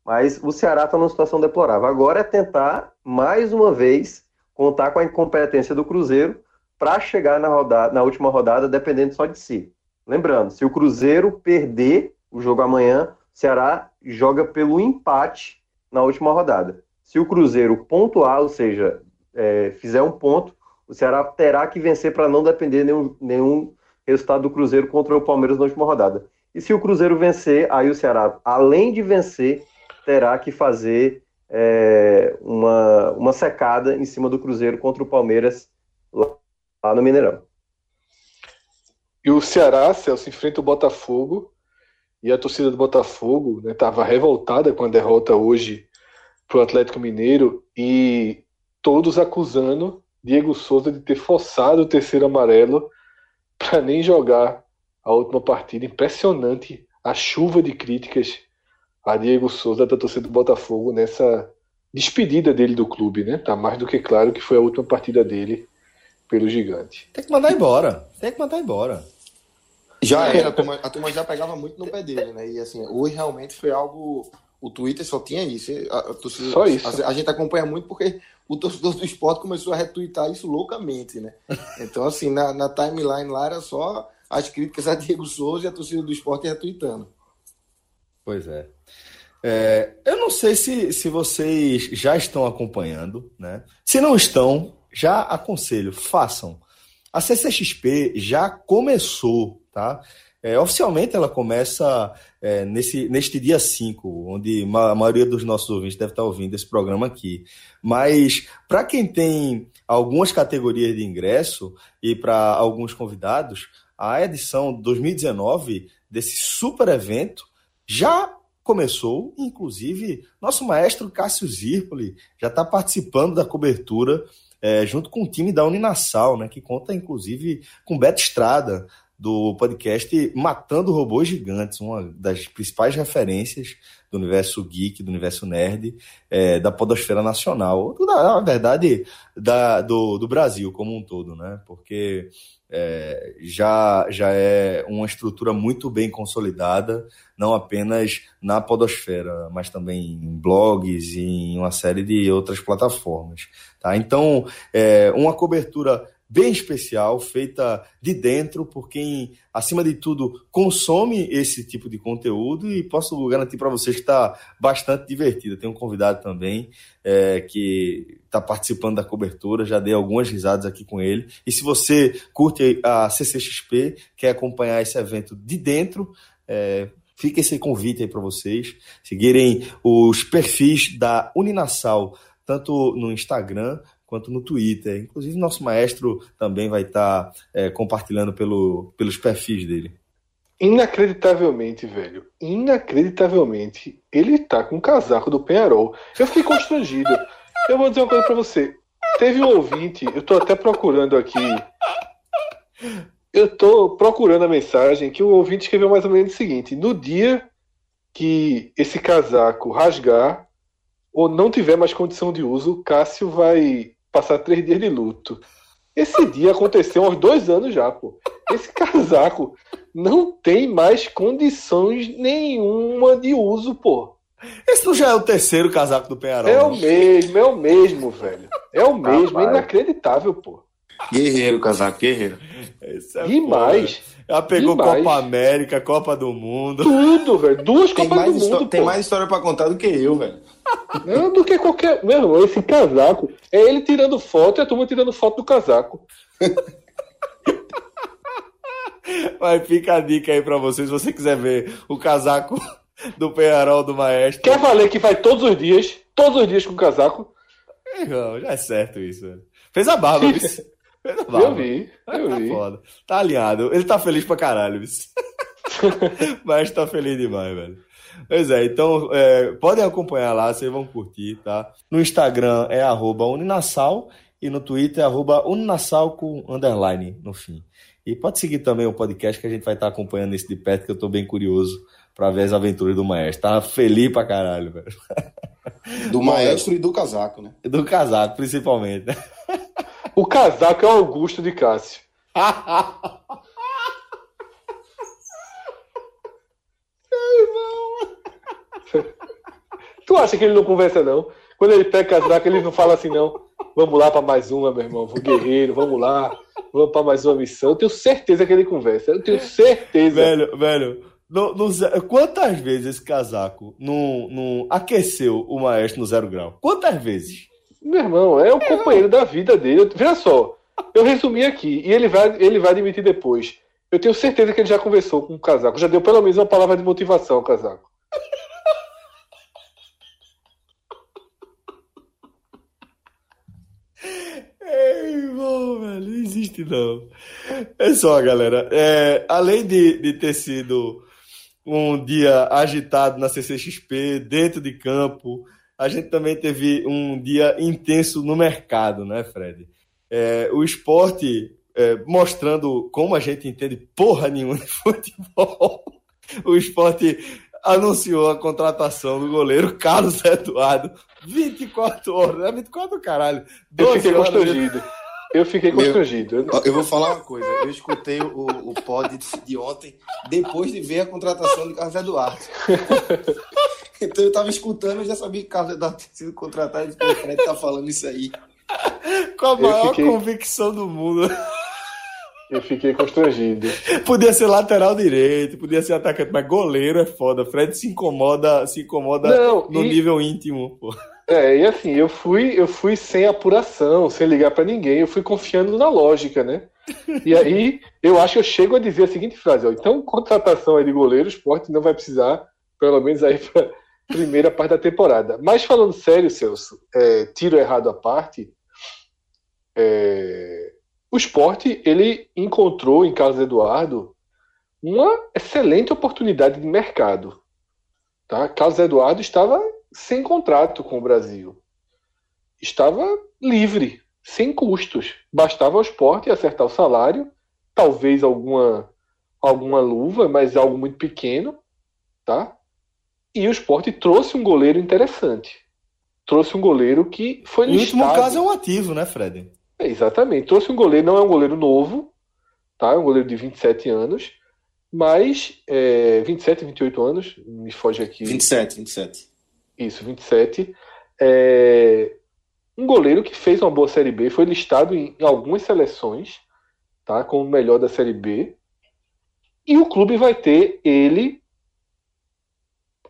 Mas o Ceará está numa situação deplorável. Agora é tentar, mais uma vez, contar com a incompetência do Cruzeiro para chegar na, rodada, na última rodada dependendo só de si. Lembrando, se o Cruzeiro perder o jogo amanhã, o Ceará joga pelo empate na última rodada. Se o Cruzeiro pontuar, ou seja, é, fizer um ponto, o Ceará terá que vencer para não depender nenhum, nenhum resultado do Cruzeiro contra o Palmeiras na última rodada. E se o Cruzeiro vencer, aí o Ceará, além de vencer, terá que fazer é, uma, uma secada em cima do Cruzeiro contra o Palmeiras lá, lá no Mineirão. E o Ceará, Celso, enfrenta o Botafogo e a torcida do Botafogo estava né, revoltada com a derrota hoje para o Atlético Mineiro e todos acusando Diego Souza de ter forçado o terceiro amarelo para nem jogar a última partida. Impressionante a chuva de críticas a Diego Souza da torcida do Botafogo nessa despedida dele do clube, né? Tá mais do que claro que foi a última partida dele pelo gigante. Tem que mandar embora. Tem que mandar embora. Já era, a turma, a turma já pegava muito no pé dele, né? E assim, hoje realmente foi algo. O Twitter só tinha isso. A, a torcida, só isso. A, a, gente acompanha muito porque o torcedor do esporte começou a retweetar isso loucamente, né? Então, assim, na, na timeline lá era só as críticas a Diego Souza e a torcida do esporte retweetando. Pois é. é. eu não sei se, se vocês já estão acompanhando, né? Se não estão, já aconselho, façam. A CCXP já começou, tá? É, oficialmente ela começa é, nesse, neste dia 5, onde a maioria dos nossos ouvintes deve estar ouvindo esse programa aqui. Mas para quem tem algumas categorias de ingresso e para alguns convidados, a edição 2019 desse super evento já começou, inclusive nosso maestro Cássio Zirpoli já está participando da cobertura é, junto com o time da Uninassal, né, que conta inclusive com Beto Estrada, do podcast Matando Robôs Gigantes, uma das principais referências do universo geek, do universo nerd, é, da podosfera nacional, na verdade, da, do, do Brasil como um todo, né? Porque é, já, já é uma estrutura muito bem consolidada, não apenas na podosfera, mas também em blogs e em uma série de outras plataformas. Tá? Então, é, uma cobertura bem especial, feita de dentro por quem, acima de tudo, consome esse tipo de conteúdo e posso garantir para vocês que está bastante divertido. Tem um convidado também é, que está participando da cobertura, já dei algumas risadas aqui com ele. E se você curte a CCXP, quer acompanhar esse evento de dentro, é, fica esse convite aí para vocês seguirem os perfis da Uninassal, tanto no Instagram quanto no Twitter. Inclusive, nosso maestro também vai estar é, compartilhando pelo, pelos perfis dele. Inacreditavelmente, velho. Inacreditavelmente, ele tá com o casaco do Penharol. Eu fiquei constrangido. eu vou dizer uma coisa para você. Teve um ouvinte, eu tô até procurando aqui. Eu tô procurando a mensagem que o ouvinte escreveu mais ou menos o seguinte: no dia que esse casaco rasgar ou não tiver mais condição de uso, Cássio vai passar três dias de luto. Esse dia aconteceu há uns dois anos já, pô. Esse casaco não tem mais condições nenhuma de uso, pô. Esse não já é o terceiro casaco do Penharol? É o mesmo, é o mesmo, velho. É o mesmo, é inacreditável, pô. Guerreiro, casaco, guerreiro. É Demais. Já pegou Demais. Copa América, Copa do Mundo. Tudo, velho. Duas tem Copas do Mundo. Tem mais história para contar do que eu, velho. Não, do que qualquer. Meu irmão, esse casaco. É ele tirando foto e a turma tirando foto do casaco. Vai, fica a dica aí pra vocês, se você quiser ver o casaco do Penharol do Maestro. Quer valer que vai todos os dias, todos os dias com o casaco? Não, já é certo isso. Fez a barba, Eu vi, eu tá vi. foda. Tá alinhado. Ele tá feliz pra caralho. Mas tá feliz demais, velho. Pois é, então é, podem acompanhar lá, vocês vão curtir, tá? No Instagram é arroba Uninassal e no Twitter é arroba Uninassal com underline no fim. E pode seguir também o podcast que a gente vai estar acompanhando esse de perto, que eu tô bem curioso pra ver as aventuras do maestro. Tá feliz pra caralho, velho. Do maestro e do casaco, né? Do casaco, principalmente. O casaco é o Augusto de Cássio. Tu acha que ele não conversa, não? Quando ele pega casaco, ele não fala assim, não. Vamos lá para mais uma, meu irmão. Vou guerreiro, vamos lá. Vamos para mais uma missão. Eu tenho certeza que ele conversa. Eu tenho certeza. velho, velho. No, no quantas vezes esse casaco não, não aqueceu o maestro no zero grau? Quantas vezes? Meu irmão, é o companheiro da vida dele. Eu- Veja só, eu resumi aqui e ele vai, ele vai admitir depois. Eu tenho certeza que ele já conversou com o casaco. Já deu pelo menos uma palavra de motivação ao casaco. Ei, irmão, velho, não existe não. É só, galera. É, além de, de ter sido um dia agitado na CCXP, dentro de campo, a gente também teve um dia intenso no mercado, né, Fred? É, o esporte é, mostrando como a gente entende porra nenhuma de futebol. O esporte anunciou a contratação do goleiro Carlos Eduardo. 24 horas, é 24 do caralho. Eu 12 fiquei horas constrangido. Eu fiquei constrangido. Eu- Eu vou falar uma coisa. Eu escutei o, o pod de- de ontem depois de ver a contratação de Carlos Eduardo. Então eu tava escutando, eu já sabia que Carlos Eduardo tinha sido contratado e o Fred tá falando isso aí. Com a Eu maior fiquei- convicção do mundo. Eu fiquei constrangido. Podia ser lateral direito, podia ser atacante, mas goleiro é foda. Fred se incomoda, se incomoda Não, no e- nível íntimo, pô. É, e assim, eu fui, eu fui sem apuração, sem ligar pra ninguém, eu fui confiando na lógica, né? E aí, eu acho que eu chego a dizer a seguinte frase, ó, então contratação aí de goleiro, o esporte não vai precisar, pelo menos aí pra primeira parte da temporada. Mas falando sério, Celso, é, tiro errado à parte, é, o esporte, ele encontrou em Carlos Eduardo uma excelente oportunidade de mercado. Tá? Carlos Eduardo estava sem contrato com o Brasil. Estava livre, sem custos. Bastava ao esporte acertar o salário, talvez alguma, alguma luva, mas algo muito pequeno. Tá? E o esporte trouxe um goleiro interessante. Trouxe um goleiro que foi No último listado. caso é um ativo, né, Fred? É, exatamente. Trouxe um goleiro, não é um goleiro novo, tá? É um goleiro de 27 anos, mas é, 27, 28 anos, me foge aqui. 27, 27. Isso, 27. É, um goleiro que fez uma boa Série B, foi listado em, em algumas seleções, tá? Como o melhor da Série B. E o clube vai ter ele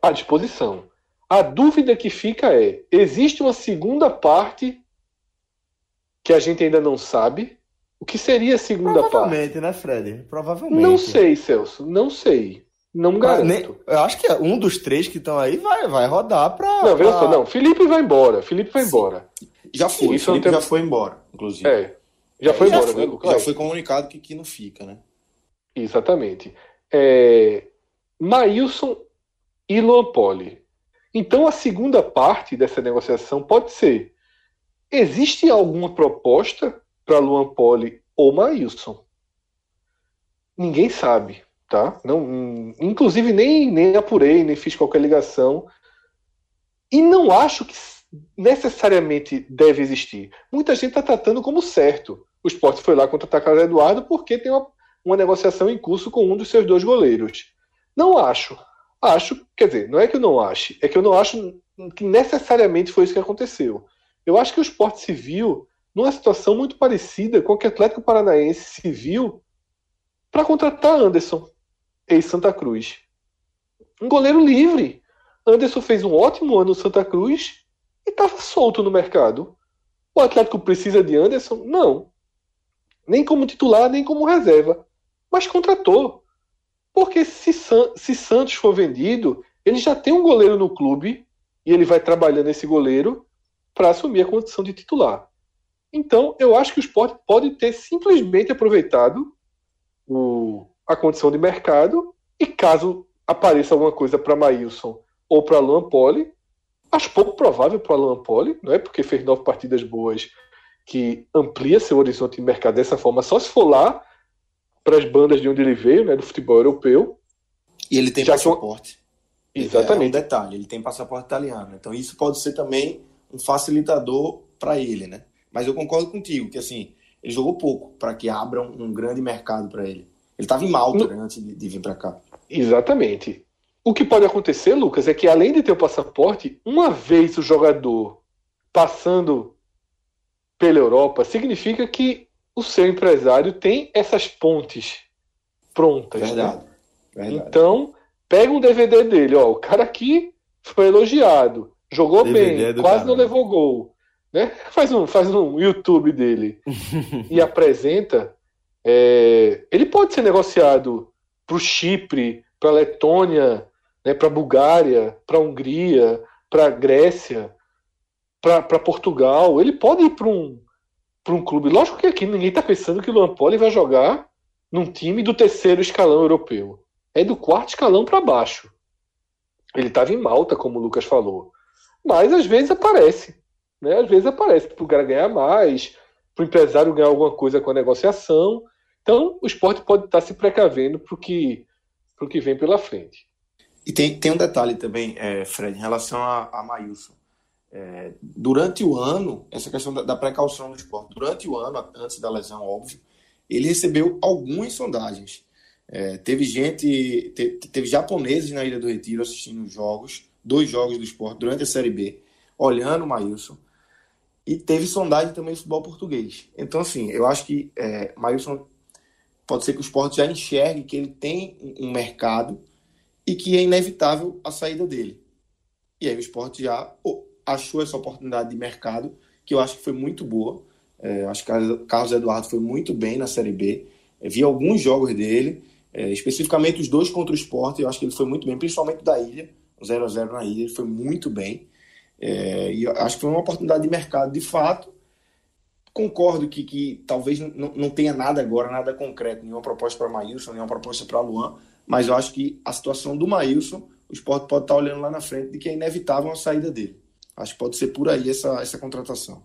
à disposição. A dúvida que fica é: existe uma segunda parte que a gente ainda não sabe? O que seria a segunda parte? Provavelmente, né, Fred? Provavelmente. Não sei, Celso. Não sei. Não garanto. nem- eu acho que um dos três que estão aí vai, vai rodar pra. Não, veja pra- só, não. Felipe vai embora. Felipe vai Sim. embora. Já foi, Isso não Felipe tem- já foi embora, inclusive. É. Já foi já embora, foi, né, Lucas? Já foi comunicado que, que não fica, né? Exatamente. É, Maílson e Luan Poli. Então, a segunda parte dessa negociação pode ser: existe alguma proposta para Luan Poli ou Maílson? Ninguém sabe, tá? Não, inclusive, nem, nem apurei, nem fiz qualquer ligação. E não acho que necessariamente deve existir. Muita gente está tratando como certo. O esporte foi lá contratar Carlos Eduardo porque tem uma uma negociação em curso com um dos seus dois goleiros. Não acho. Acho, quer dizer, não é que eu não ache, é que eu não acho que necessariamente foi isso que aconteceu. Eu acho que o esporte viu numa situação muito parecida com o que o Atlético Paranaense se viu para contratar Anderson, ex-Santa Cruz. Um goleiro livre. Anderson fez um ótimo ano no Santa Cruz e estava solto no mercado. O Atlético precisa de Anderson? Não. Nem como titular, nem como reserva mas contratou. Porque se, San- se Santos for vendido, ele já tem um goleiro no clube e ele vai trabalhando esse goleiro para assumir a condição de titular. Então, eu acho que o esporte pode ter simplesmente aproveitado o, a condição de mercado e caso apareça alguma coisa para Maílson ou para Luan Poli, acho pouco provável para Luan Poli, não é porque fez nove partidas boas que amplia seu horizonte de mercado dessa forma, só se for lá para as bandas de onde ele veio, né, do futebol europeu. E ele tem passaporte. Exatamente. É um detalhe, ele tem passaporte italiano. Então isso pode ser também um facilitador para ele, né? Mas eu concordo contigo que assim, ele jogou pouco para que abra um, grande mercado para ele. Ele estava em Malta né, antes de, de vir para cá. Exatamente. O que pode acontecer, Lucas, é que além de ter o passaporte, uma vez o jogador passando pela Europa, significa que o seu empresário tem essas pontes prontas. Verdade. Né? Verdade. Então, pega um DVD dele, ó, o cara aqui foi elogiado, jogou DVD bem, do quase cara. não levou gol, né? Faz um, faz um YouTube dele e apresenta. é, ele pode ser negociado para o Chipre, para a Letônia, né, para a Bulgária, para a Hungria, para a Grécia, para Portugal. Ele pode ir para um, para um clube. Lógico que aqui ninguém está pensando que o Luan Poli vai jogar num time do terceiro escalão europeu. É do quarto escalão para baixo. Ele estava em Malta, como o Lucas falou. Mas às vezes aparece. Né? Às vezes aparece para o cara ganhar mais, para o empresário ganhar alguma coisa com a negociação. Então o esporte pode estar se precavendo para o que, que vem pela frente. E tem, tem um detalhe também, é, Fred, em relação a, a Maílson. É, durante o ano, essa questão da, da precaução do esporte, durante o ano, antes da lesão, óbvio, ele recebeu algumas sondagens. É, teve gente, te, teve japoneses na Ilha do Retiro assistindo os jogos, dois jogos do esporte durante a Série B, olhando o Maílson. E teve sondagem também do futebol português. Então, assim, eu acho que é, Maílson pode ser que o esporte já enxergue que ele tem um mercado e que é inevitável a saída dele. E aí o esporte já achou essa oportunidade de mercado, que eu acho que foi muito boa. É, acho que Carlos Eduardo foi muito bem na Série B. É, vi alguns jogos dele, é, especificamente os dois contra o esporte, eu acho que ele foi muito bem, principalmente da Ilha, o 0x0 na Ilha, ele foi muito bem. É, e acho que foi uma oportunidade de mercado de fato. Concordo que, que talvez não, não tenha nada agora, nada concreto, nenhuma proposta para Maílson, nenhuma proposta para Luan, mas eu acho que a situação do Maílson, o esporte pode estar olhando lá na frente de que é inevitável a saída dele. Acho que pode ser por aí essa, essa contratação.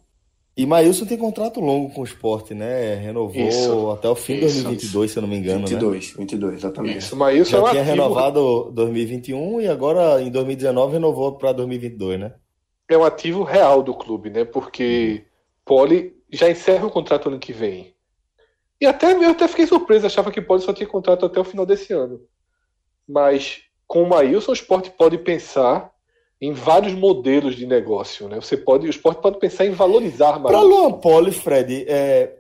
E Maílson tem contrato longo com o esporte, né? Renovou Isso. até o fim de Isso. 2022, se eu não me engano, 22, 22, exatamente. Isso, mas isso é né? um Já tinha ativo, renovado 2021 e agora em 2019 renovou para 2022, né? é um ativo real do clube, né? Porque Poli já encerra o contrato ano que vem. E até eu até fiquei surpreso, achava que Poli só tinha contrato até o final desse ano. Mas com o Maílson, o esporte pode pensar em vários modelos de negócio, né? Você pode, o esporte pode pensar em valorizar Para Maílson. Luan Poli, Fred, é,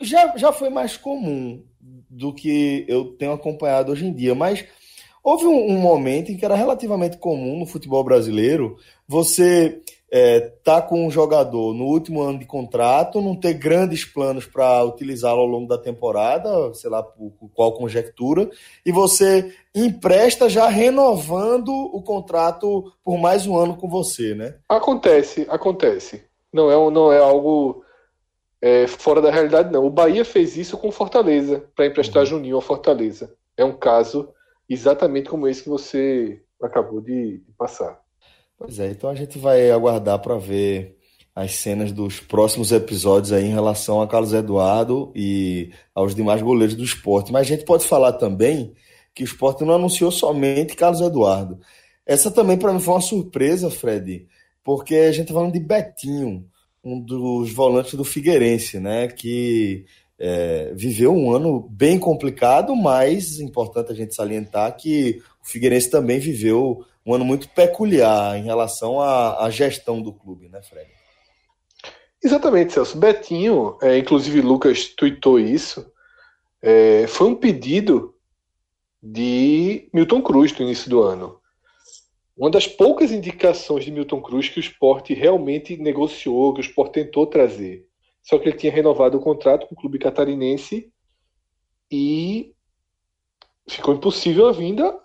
já, já foi mais comum do que eu tenho acompanhado hoje em dia, mas houve um, um momento em que era relativamente comum no futebol brasileiro você é, tá com um jogador no último ano de contrato, não ter grandes planos para utilizá-lo ao longo da temporada, sei lá por, por qual conjectura, e você empresta já renovando o contrato por mais um ano com você, né? Acontece, acontece. Não é, não é algo é, fora da realidade, não. O Bahia fez isso com Fortaleza, para emprestar Juninho ao Fortaleza. É um caso exatamente como esse que você acabou de, de passar. Pois é, então a gente vai aguardar para ver as cenas dos próximos episódios aí em relação a Carlos Eduardo e aos demais goleiros do esporte. Mas a gente pode falar também que o esporte não anunciou somente Carlos Eduardo. Essa também para mim foi uma surpresa, Fred, porque a gente tá falando de Betinho, um dos volantes do Figueirense, né? Que é, viveu um ano bem complicado, mas importante a gente salientar que o Figueirense também viveu um ano muito peculiar em relação à, à gestão do clube, né, Fred? Exatamente, Celso. Betinho, é, inclusive Lucas tweetou isso, é, foi um pedido de Milton Cruz no início do ano. Uma das poucas indicações de Milton Cruz que o esporte realmente negociou, que o esporte tentou trazer. Só que ele tinha renovado o contrato com o clube catarinense e ficou impossível a vinda.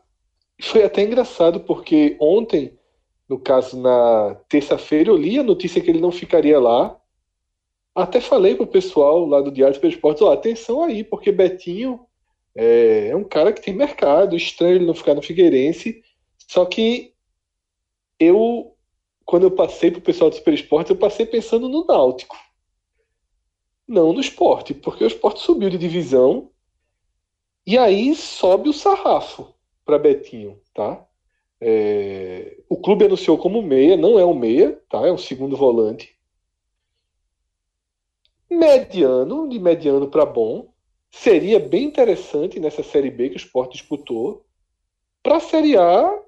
Foi até engraçado, porque ontem, no caso na terça-feira, eu li a notícia que ele não ficaria lá, Até falei pro pessoal lá do Diário do Esportes, ó, atenção aí, porque Betinho é, é, um cara que tem mercado, estranho ele não ficar no Figueirense. Só que eu, quando eu passei pro pessoal do Super Esportes, eu passei pensando no Náutico. Não no esporte, porque o esporte subiu de divisão e aí sobe o sarrafo para Betinho, tá? É, o clube anunciou como meia, não é um meia, tá? É um segundo volante. Mediano, de mediano para bom. Seria bem interessante nessa Série B que o Sport disputou. Para a Série A,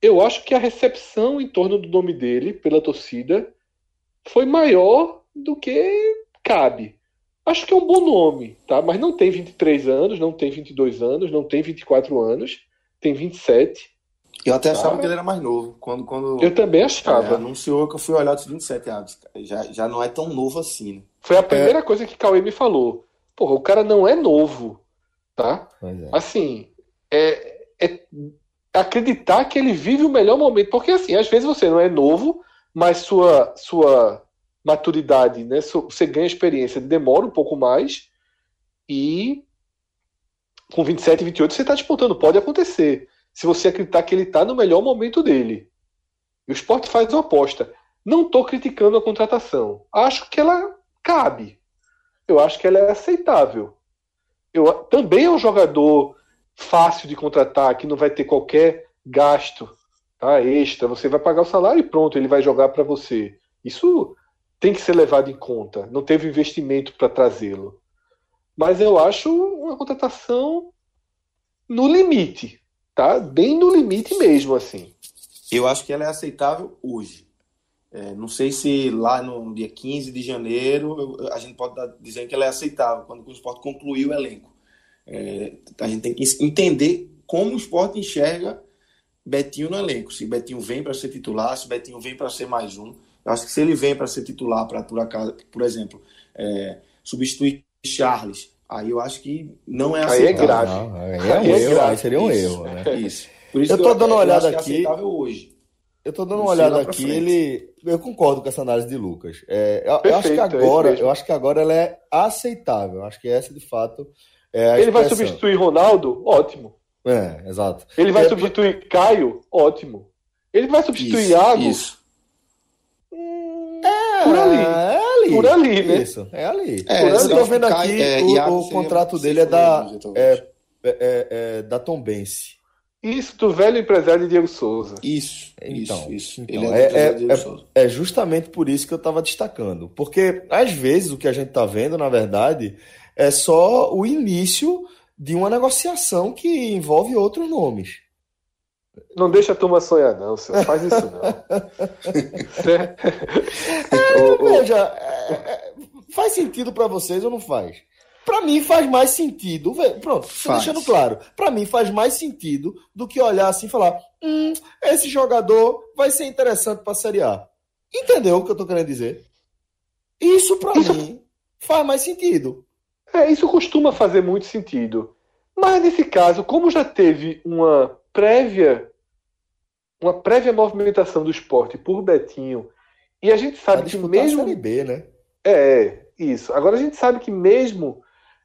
eu acho que a recepção em torno do nome dele pela torcida foi maior do que cabe. Acho que é um bom nome, tá? Mas não tem 23 anos, não tem 22 anos, não tem 24 anos, tem 27. Eu até achava que ele era mais novo. Quando, quando eu também achava. É, anunciou que eu fui olhar dos 27 anos. Já, já não é tão novo assim. Né? Foi a primeira é... coisa que Cauê me falou. Porra, o cara não é novo, tá? É. Assim, é, é acreditar que ele vive o melhor momento. Porque, assim, às vezes você não é novo, mas sua, sua maturidade, né? Você ganha experiência, demora um pouco mais e com 27, 28 você está disputando, pode acontecer se você acreditar que ele está no melhor momento dele. E o esporte faz uma aposta. Não estou criticando a contratação. Acho que ela cabe. Eu acho que ela é aceitável. Eu, também é um jogador fácil de contratar, que não vai ter qualquer gasto tá, extra. Você vai pagar o salário e pronto, ele vai jogar para você. Isso tem que ser levado em conta. Não teve investimento para trazê-lo. Mas eu acho uma contratação no limite tá bem no limite mesmo, assim. Eu acho que ela é aceitável hoje. É, não sei se lá no dia 15 de janeiro a gente pode dizer que ela é aceitável, quando o esporte concluir o elenco. É, a gente tem que entender como o esporte enxerga Betinho no elenco. Se Betinho vem para ser titular, se Betinho vem para ser mais um. Eu acho que se ele vem para ser titular, para por, por exemplo, é, substituir Charles, Aí eu acho que não é aceitável. Aí é grave. Não, aí é um aí erro, aí seria um isso, erro, né? Isso. Por isso eu tô dando uma olhada é aqui. hoje. Eu tô dando uma olhada aqui, ele. Eu concordo com essa análise de Lucas. É, eu, Perfeito, eu, acho que é agora, é eu acho que agora ela é aceitável. Eu acho que essa, de fato, é Ele vai substituir Ronaldo? Ótimo. É, exato. Ele vai é, substituir Caio? Ótimo. Ele vai substituir isso, Iago? Isso. Hum, por ali. É, ali. Por ali, né? Isso, é ali. É, eu tô vendo aqui, é, o, o contrato dele é da, é, é, é, da Tom Bense. Isso, do velho empresário de Diego Souza. Isso, então, isso. isso. Então, é, é, é, é, justamente por isso que eu estava destacando. Porque, às vezes, o que a gente está vendo, na verdade, é só o início de uma negociação que envolve outros nomes. Não deixa a turma sonhar, não, senhor. Faz isso, não. é, veja, é, é, faz sentido para vocês ou não faz? Para mim faz mais sentido. Pronto, deixando claro. Para mim faz mais sentido do que olhar assim e falar: hum, esse jogador vai ser interessante para a Série A. Entendeu o que eu tô querendo dizer? Isso para mim faz mais sentido. É, isso costuma fazer muito sentido. Mas nesse caso, como já teve uma prévia uma prévia movimentação do esporte por Betinho e a gente sabe que mesmo a Série B, né? É, isso. Agora a gente sabe que mesmo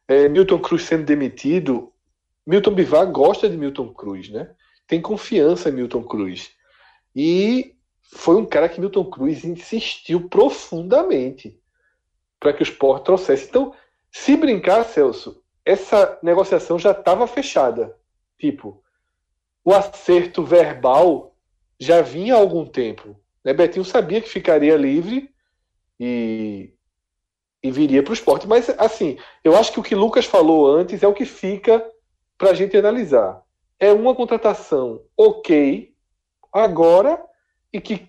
é, Milton Cruz sendo demitido, Milton Bivar gosta de Milton Cruz, né? Tem confiança em Milton Cruz. E foi um cara que Milton Cruz insistiu profundamente para que o esporte trouxesse. Então, se brincar, Celso, essa negociação já estava fechada. Tipo, o acerto verbal já vinha há algum tempo. Né? Betinho sabia que ficaria livre e, e viria para o esporte. Mas, assim, eu acho que o que Lucas falou antes é o que fica para a gente analisar. É uma contratação ok agora e que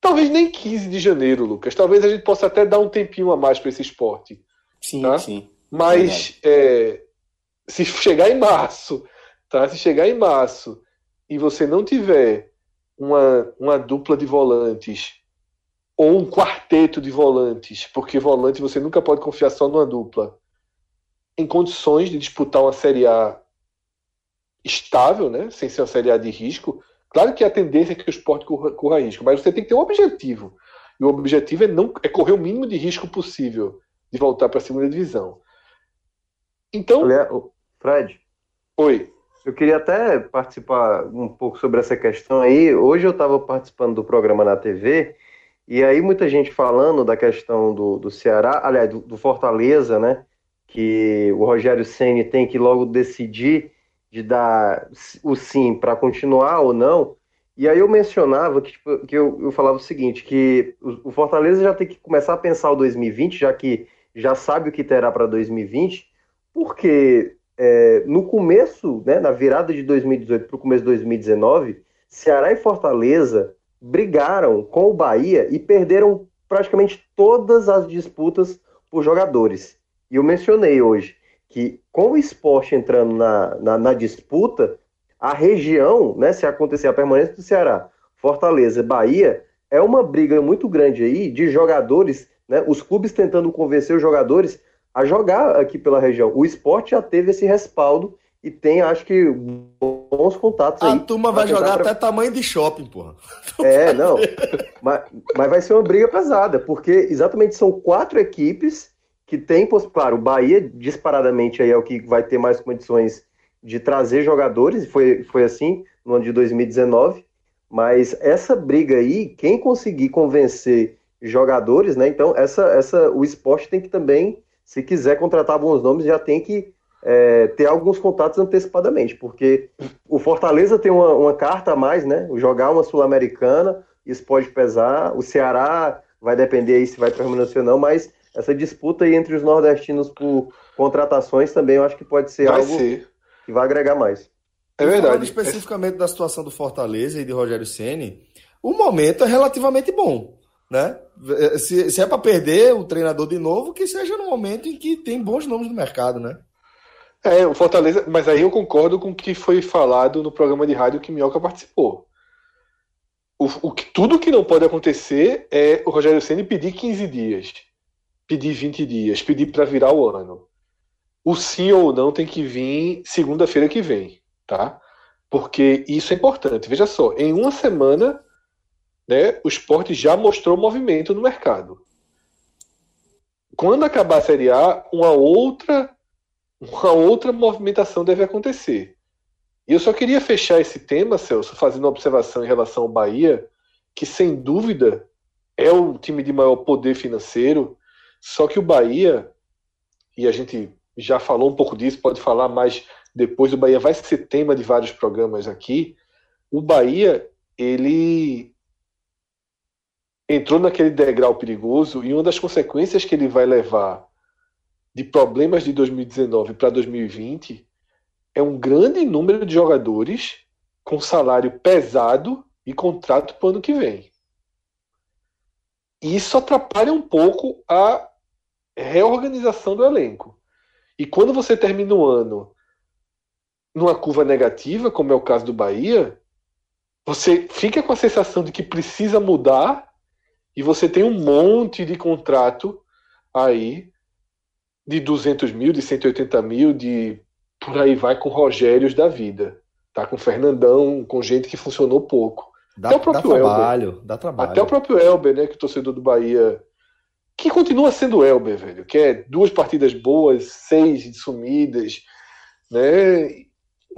talvez nem 15 de janeiro, Lucas. Talvez a gente possa até dar um tempinho a mais para esse esporte. Sim, tá? sim. Mas é, se chegar em março, tá? Se chegar em março e você não tiver uma, uma dupla de volantes ou um quarteto de volantes, porque volante você nunca pode confiar só numa dupla, em condições de disputar uma Série A estável, né? sem ser uma Série A de risco. Claro que a tendência é que o esporte corra, corra risco, mas você tem que ter um objetivo. E o objetivo é, não, é correr o mínimo de risco possível. de voltar para a segunda divisão. Então. Fred. Oi. Eu queria até participar um pouco sobre essa questão aí. Hoje eu estava participando do programa na TV e aí muita gente falando da questão do, do Ceará, aliás, do, do Fortaleza, né? Que o Rogério Ceni tem que logo decidir de dar o sim para continuar ou não. E aí eu mencionava que, tipo, que eu, eu, falava o seguinte, que o, o, Fortaleza já tem que começar a pensar o 2020, já que já sabe o que terá para 2020, porque é, no começo, né, na virada de 2018 para o começo de 2019, Ceará e Fortaleza brigaram com o Bahia e perderam praticamente todas as disputas por jogadores. E eu mencionei hoje que com o esporte entrando na, na, na disputa, a região, né, se acontecer a permanência do Ceará, Fortaleza, Bahia, é uma briga muito grande aí de jogadores, né, os clubes tentando convencer os jogadores a jogar aqui pela região. O esporte já teve esse respaldo e tem, acho que, bons contatos a aí. A turma vai jogar pra... até tamanho de shopping, porra. É, não. mas, mas vai ser uma briga pesada, porque exatamente são quatro equipes que tem, claro, o Bahia disparadamente aí é o que vai ter mais condições de trazer jogadores, foi, foi assim no ano de 2019, mas essa briga aí, quem conseguir convencer jogadores, né? Então, essa, essa, o esporte tem que também se quiser contratar bons nomes, já tem que é, ter alguns contatos antecipadamente, porque o Fortaleza tem uma, uma carta a mais, né? Jogar uma Sul-Americana, isso pode pesar. O Ceará vai depender aí se vai permanecer ou não, mas essa disputa aí entre os nordestinos por contratações também eu acho que pode ser vai algo ser. que vai agregar mais. É verdade. Falando especificamente da situação do Fortaleza e de Rogério Ceni, o momento é relativamente bom né? Se, se é para perder o treinador de novo, que seja no momento em que tem bons nomes no mercado, né? É, o Fortaleza, mas aí eu concordo com o que foi falado no programa de rádio que Minhoca participou. O, o que, tudo que não pode acontecer é o Rogério Senna pedir 15 dias, pedir 20 dias, pedir para virar o ano. O sim ou não tem que vir segunda-feira que vem, tá? Porque isso é importante. Veja só, em uma semana né, o esporte já mostrou movimento no mercado. Quando acabar a Série A, uma outra, uma outra movimentação deve acontecer. E eu só queria fechar esse tema, Celso, fazendo uma observação em relação ao Bahia, que sem dúvida é o time de maior poder financeiro, só que o Bahia, e a gente já falou um pouco disso, pode falar mais depois, o Bahia vai ser tema de vários programas aqui. O Bahia, ele entrou naquele degrau perigoso e uma das consequências que ele vai levar de problemas de 2019 para 2020 é um grande número de jogadores com salário pesado e contrato para o ano que vem. E isso atrapalha um pouco a reorganização do elenco. E quando você termina o ano numa curva negativa, como é o caso do Bahia, você fica com a sensação de que precisa mudar e você tem um monte de contrato aí de 200 mil, de 180 mil, de por aí vai com Rogérios da vida. Tá com Fernandão, com gente que funcionou pouco. Dá, Até o próprio dá trabalho, Elber. dá trabalho. Até o próprio Elber, né, que o torcedor do Bahia que continua sendo Elber, velho, que é duas partidas boas, seis sumidas, né?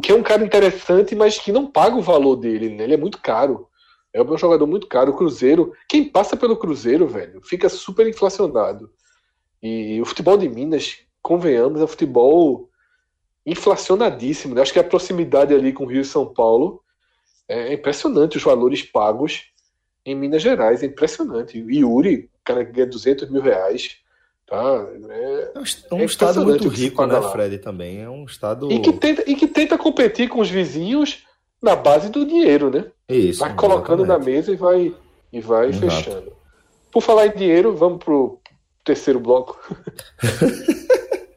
Que é um cara interessante, mas que não paga o valor dele, né? Ele é muito caro. É um jogador muito caro. O Cruzeiro, quem passa pelo Cruzeiro, velho, fica super inflacionado. E o futebol de Minas, convenhamos, é um futebol inflacionadíssimo. Né? Acho que a proximidade ali com o Rio e São Paulo é impressionante os valores pagos em Minas Gerais. É impressionante. E Yuri, cara que ganha 200 mil reais. Tá? É, é um é estado muito rico, né, lá. Fred, também. É um estado. E que, tenta, e que tenta competir com os vizinhos na base do dinheiro, né? Isso. Vai colocando exatamente. na mesa e vai, e vai fechando. Por falar em dinheiro, vamos pro terceiro bloco.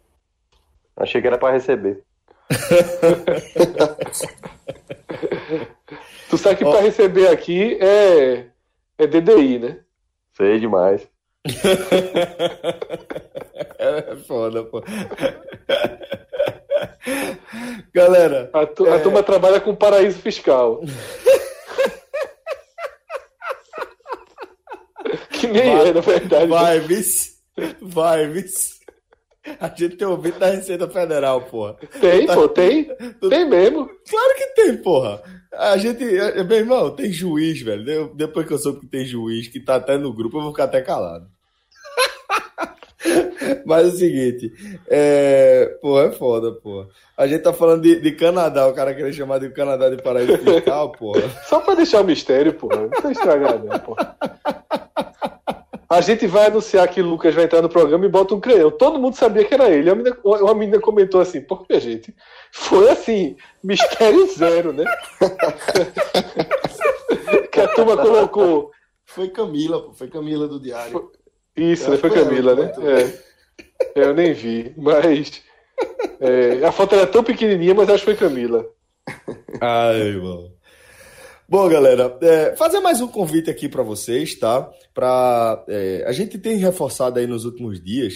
Achei que era para receber. tu sabe que para receber aqui é, é DDI, né? Sei demais. é foda, pô. Galera. A, tu, é... a turma trabalha com paraíso fiscal. que nem vai, é, na verdade. Vai, vice. Vai, vice. A gente tem ouvido da Receita Federal, porra. Tem, pô, tem. Tem mesmo. Claro que tem, porra. A gente. Meu irmão, tem juiz, velho. Depois que eu soube que tem juiz, que tá até no grupo, eu vou ficar até calado. Mas é o seguinte, é... pô, é foda, pô. A gente tá falando de, de Canadá, o cara queria chamar de Canadá de paraíso fiscal, pô. Só pra deixar o mistério, pô. Não tô estragado, não, pô. A gente vai anunciar que o Lucas vai entrar no programa e bota um creio. Todo mundo sabia que era ele. Uma menina, uma menina comentou assim, pô, minha gente, foi assim, mistério zero, né? que a turma colocou. Foi Camila, pô, foi Camila do Diário. Isso, né? Foi Camila, né? É. Eu nem vi, mas. É, a foto era tão pequenininha, mas acho que foi Camila. Ai, irmão. Bom, galera, é, fazer mais um convite aqui para vocês, tá? Para é, a gente tem reforçado aí nos últimos dias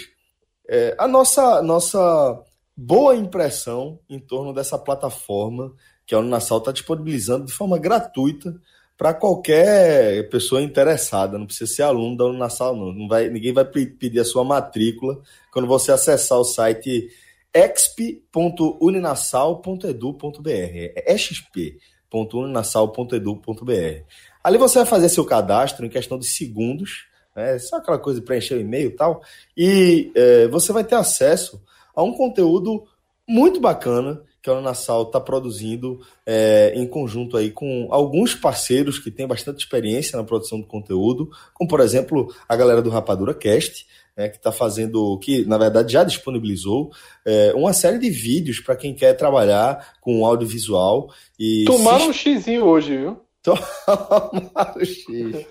é, a nossa nossa boa impressão em torno dessa plataforma que a Uninasal está disponibilizando de forma gratuita para qualquer pessoa interessada. Não precisa ser aluno da Uninasal, não. não vai, ninguém vai pedir a sua matrícula quando você acessar o site exp.uninasal.edu.br. É XP www.uninasal.edu.br. Ali você vai fazer seu cadastro em questão de segundos, né? só aquela coisa de preencher o e-mail e tal, e é, você vai ter acesso a um conteúdo muito bacana que a Uninasal está produzindo é, em conjunto aí com alguns parceiros que têm bastante experiência na produção de conteúdo, como por exemplo a galera do Rapadura Cast, né, que está fazendo, que na verdade já disponibilizou é, uma série de vídeos para quem quer trabalhar com audiovisual. E Tomaram se... um xizinho hoje, viu? Tomaram X.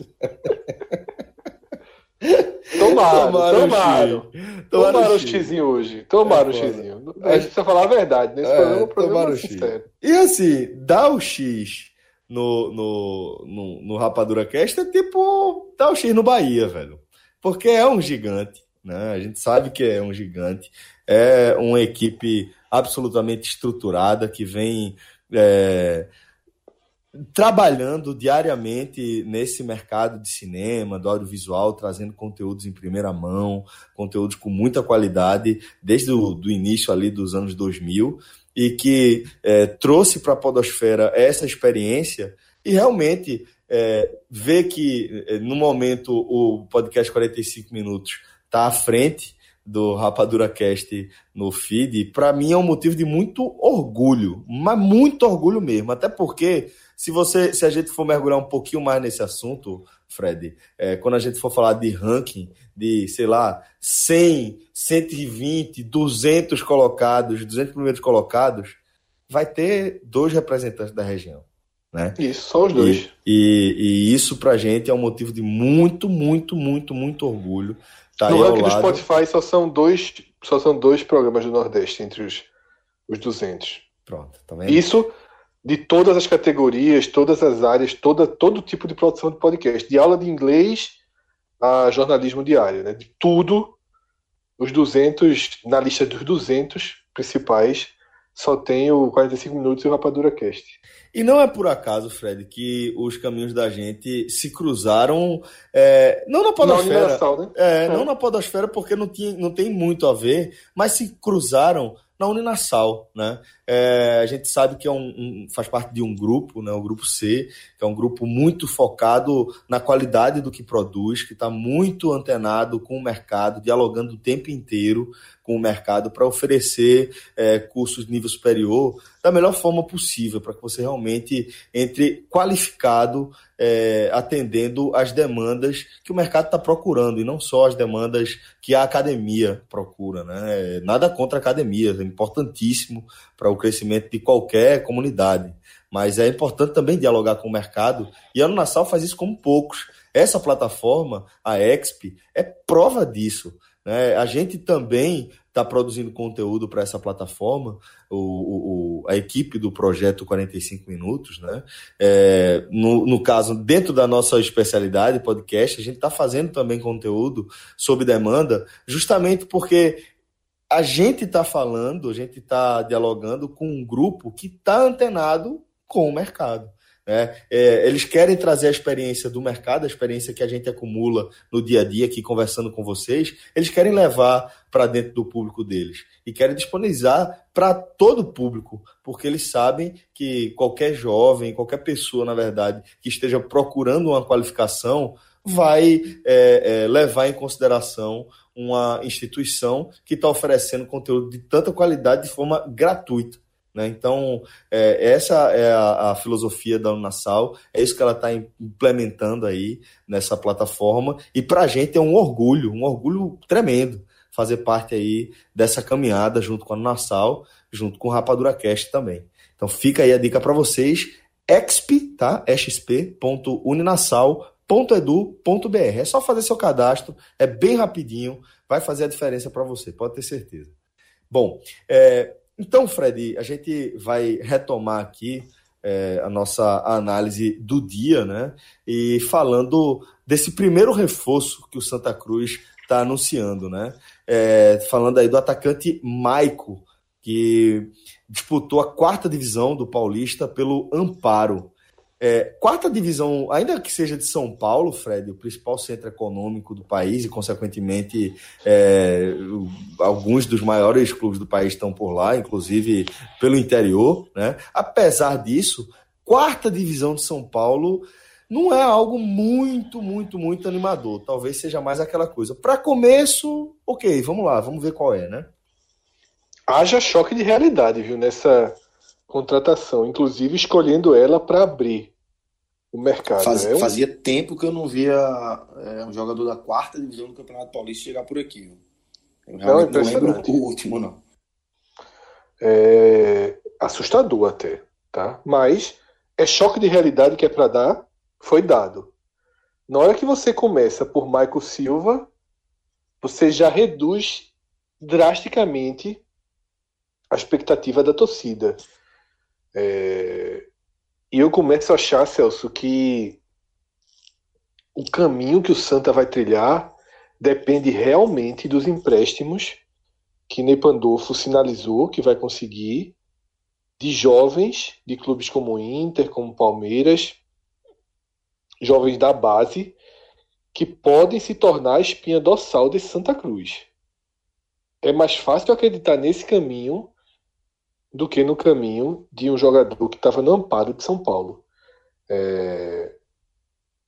Tomaram, tomaram, tomaram. Tomaram o xizinho hoje. Tomaram o é, xizinho. A gente precisa falar a verdade. Nesse é, programa, programa é sincero. E assim, dar o X no, no, no, no Rapadura Cast é tipo dar o X no Bahia, velho porque é um gigante, né? A gente sabe que é um gigante, é uma equipe absolutamente estruturada que vem é, trabalhando diariamente nesse mercado de cinema, do audiovisual, trazendo conteúdos em primeira mão, conteúdos com muita qualidade, desde o do início ali dos anos 2000, e que é, trouxe para a podosfera essa experiência e realmente é, ver que é, no momento o podcast 45 minutos está à frente do Rapadura Cast no feed, para mim é um motivo de muito orgulho, mas muito orgulho mesmo, até porque se você, se a gente for mergulhar um pouquinho mais nesse assunto, Fred, é, quando a gente for falar de ranking, de, sei lá, 100, 120, 200 colocados, 200 primeiros colocados, vai ter dois representantes da região. Né? Isso, só os dois. E, e, e isso pra gente é um motivo de muito, muito, muito, muito orgulho. Tá no ranking do Spotify só são dois, só são dois programas do Nordeste entre os, os 200. Pronto, tá vendo? Isso de todas as categorias, todas as áreas, toda, todo tipo de produção de podcast, de aula de inglês a jornalismo diário, né? De tudo, os 200, na lista dos 200 principais, só tem o 45 minutos e o Rapadura Cast. E não é por acaso, Fred, que os caminhos da gente se cruzaram, é, não na podosfera, né? é, é. não na podosfera porque não, tinha, não tem muito a ver, mas se cruzaram na Uninasal, né? É, a gente sabe que é um, um, faz parte de um grupo, né? O grupo C, que é um grupo muito focado na qualidade do que produz, que está muito antenado com o mercado, dialogando o tempo inteiro com o mercado para oferecer é, cursos de nível superior da melhor forma possível, para que você realmente entre qualificado, é, atendendo às demandas que o mercado está procurando, e não só as demandas que a academia procura. Né? Nada contra a academia, é importantíssimo para o crescimento de qualquer comunidade. Mas é importante também dialogar com o mercado, e a Unasal faz isso como poucos. Essa plataforma, a Exp, é prova disso. Né? A gente também está produzindo conteúdo para essa plataforma, o, o, a equipe do projeto 45 Minutos, né? É, no, no caso, dentro da nossa especialidade, podcast, a gente está fazendo também conteúdo sob demanda, justamente porque a gente está falando, a gente está dialogando com um grupo que está antenado com o mercado. Né? É, eles querem trazer a experiência do mercado, a experiência que a gente acumula no dia a dia aqui conversando com vocês, eles querem levar para dentro do público deles e querem disponibilizar para todo o público, porque eles sabem que qualquer jovem, qualquer pessoa, na verdade, que esteja procurando uma qualificação, vai é, é, levar em consideração uma instituição que está oferecendo conteúdo de tanta qualidade de forma gratuita. Né? Então, é, essa é a, a, filosofia da Unasal, é isso que ela está implementando aí nessa plataforma, e para a gente é um orgulho, um orgulho tremendo fazer parte aí dessa caminhada junto com a Unasal, junto com o Rapadura Cast também. Então fica aí a dica para vocês, exp, tá? exp.uninasal.edu.br. É só fazer seu cadastro, é bem rapidinho, vai fazer a diferença para você, pode ter certeza. Bom, é, então, Fred, a gente vai retomar aqui é, a nossa análise do dia, né? E falando desse primeiro reforço que o Santa Cruz está anunciando, né? É, falando aí do atacante Maico, que disputou a quarta divisão do Paulista pelo Amparo. É, quarta divisão, ainda que seja de São Paulo, Fred, o principal centro econômico do país e, consequentemente, é, alguns dos maiores clubes do país estão por lá, inclusive pelo interior. Né? Apesar disso, quarta divisão de São Paulo não é algo muito, muito, muito animador. Talvez seja mais aquela coisa. Para começo, ok, vamos lá, vamos ver qual é, né? Haja choque de realidade, viu, nessa contratação, inclusive escolhendo ela para abrir o mercado. Faz, é um... Fazia tempo que eu não via é, um jogador da quarta divisão do Campeonato Paulista chegar por aqui. Eu realmente não, não lembro o último, não. É assustador até, tá? Mas é choque de realidade que é para dar, foi dado. Na hora que você começa por Michael Silva, você já reduz drasticamente a expectativa da torcida. É... E eu começo a achar, Celso, que o caminho que o Santa vai trilhar depende realmente dos empréstimos que Ney Pandolfo sinalizou que vai conseguir de jovens de clubes como Inter, como Palmeiras, jovens da base, que podem se tornar a espinha dorsal de Santa Cruz. É mais fácil acreditar nesse caminho do que no caminho de um jogador que estava no amparo de São Paulo. É...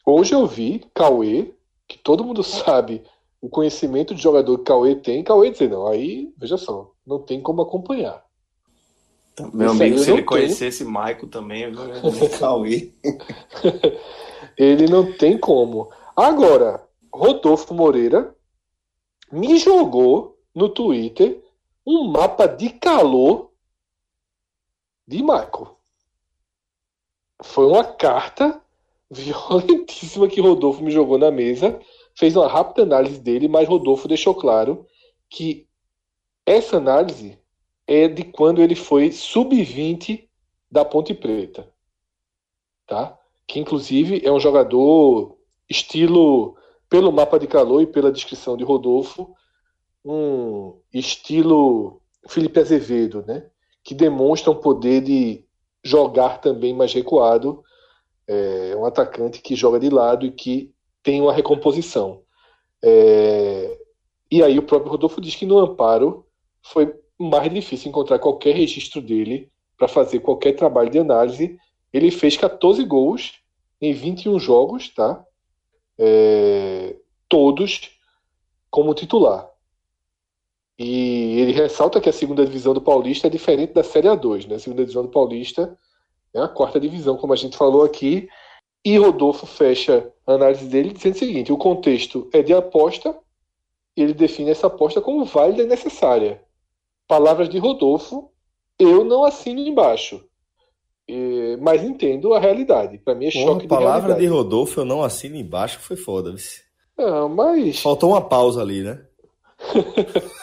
Hoje eu vi Cauê, que todo mundo sabe o conhecimento de jogador que Cauê tem, Cauê dizer, não, aí, veja só, não tem como acompanhar. Então, meu Esse amigo, se ele tem... conhecesse Maico também, eu Cauê. ele não tem como. Agora, Rodolfo Moreira me jogou no Twitter um mapa de calor de Michael. Foi uma carta violentíssima que Rodolfo me jogou na mesa, fez uma rápida análise dele, mas Rodolfo deixou claro que essa análise é de quando ele foi sub-20 da Ponte Preta. Tá? Que inclusive é um jogador estilo, pelo mapa de calor e pela descrição de Rodolfo, um estilo Felipe Azevedo, né? Que demonstra um poder de jogar também mais recuado. É um atacante que joga de lado e que tem uma recomposição. É... E aí o próprio Rodolfo diz que no Amparo foi mais difícil encontrar qualquer registro dele para fazer qualquer trabalho de análise. Ele fez 14 gols em 21 jogos, tá? É... Todos como titular. E ele ressalta que a segunda divisão do Paulista é diferente da Série A2, né? A segunda divisão do Paulista é a quarta divisão, como a gente falou aqui. E Rodolfo fecha a análise dele dizendo o seguinte: o contexto é de aposta, ele define essa aposta como válida e necessária. Palavras de Rodolfo, eu não assino embaixo. Mas entendo a realidade. Para mim é choque Uma palavra de, de Rodolfo, eu não assino embaixo, foi foda. Não, mas. Faltou uma pausa ali, né?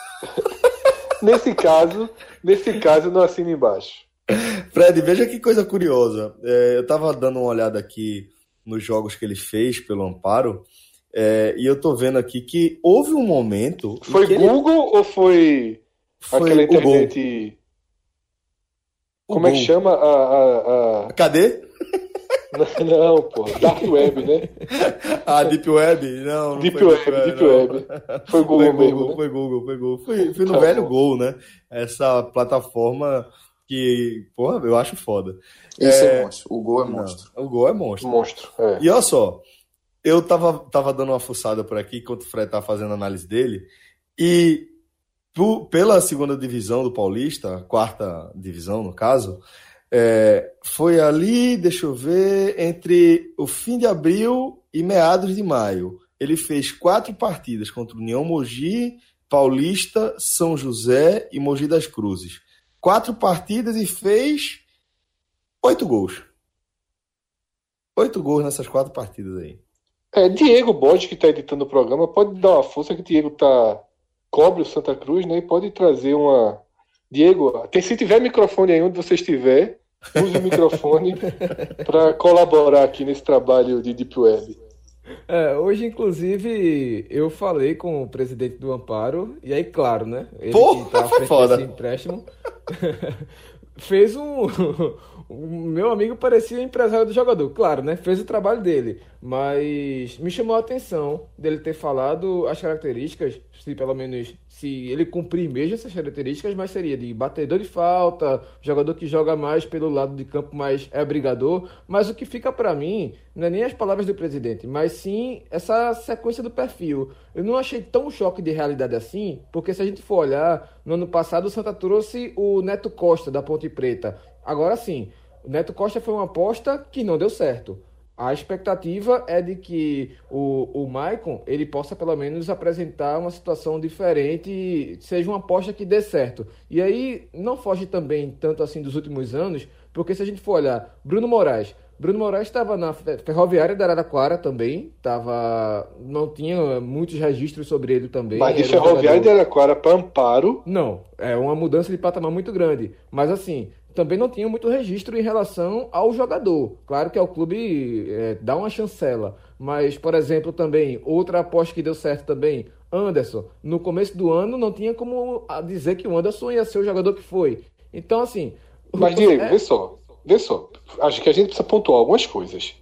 nesse caso, nesse caso, não assina embaixo. Fred, veja que coisa curiosa. É, eu estava dando uma olhada aqui nos jogos que ele fez pelo Amparo, é, e eu tô vendo aqui que houve um momento. Foi Google ele... ou foi, foi aquela internet. Como é que chama? A, a, a... Cadê? Não, pô. Dark Web, né? Ah, Deep Web? Não, não Deep foi Web, Deep não. Web. Foi Google Foi mesmo. Google, né? foi Google, foi Google. Fui, fui no Tá velho bom. Gol, né? Essa plataforma que, porra, eu acho foda. Esse é, É, monstro. O gol é Não, monstro. o Gol é monstro. Monstro. É. E olha só, eu tava, tava dando uma fuçada por aqui enquanto o Fred tá fazendo a análise dele, e pela segunda divisão do Paulista, quarta divisão no caso, é, foi ali, deixa eu ver, entre o fim de abril e meados de maio. Ele fez quatro partidas contra o União Mogi, Paulista, São José e Mogi das Cruzes. Quatro partidas e fez oito gols. Oito gols nessas quatro partidas aí. É, Diego Borges, que está editando o programa, pode dar uma força que Diego tá cobre o Santa Cruz, né? E pode trazer uma. Diego, se tiver microfone aí onde você estiver, use o microfone para colaborar aqui nesse trabalho de Deep Web. É, hoje, inclusive, eu falei com o presidente do Amparo, e aí, claro, né? Ele Porra, que tá foi foda. empréstimo, fez um. O meu amigo parecia empresário do jogador, claro, né? Fez o trabalho dele, mas me chamou a atenção dele ter falado as características, se pelo menos se ele cumprir mesmo essas características, mas seria de batedor de falta, jogador que joga mais pelo lado de campo, mas é brigador. Mas o que fica pra mim não é nem as palavras do presidente, mas sim essa sequência do perfil. Eu não achei tão choque de realidade assim, porque se a gente for olhar, no ano passado o Santa trouxe o Neto Costa da Ponte Preta. Agora sim, o Neto Costa foi uma aposta que não deu certo. A expectativa é de que o, o Maicon ele possa pelo menos apresentar uma situação diferente, seja uma aposta que dê certo. E aí não foge também tanto assim dos últimos anos, porque se a gente for olhar, Bruno Moraes, Bruno Moraes estava na Fe- Ferroviária da Araraquara também, tava, não tinha muitos registros sobre ele também. Mas de um Ferroviária de jogador- Araraquara para Amparo, não, é uma mudança de patamar muito grande. Mas assim, também não tinha muito registro em relação ao jogador. Claro que ao clube é, dá uma chancela. Mas, por exemplo, também, outra aposta que deu certo também, Anderson. No começo do ano não tinha como ah, dizer que o Anderson ia ser o jogador que foi. Então, assim. Mas, Diego, é- vê só. Vê só. Acho que a gente precisa pontuar algumas coisas.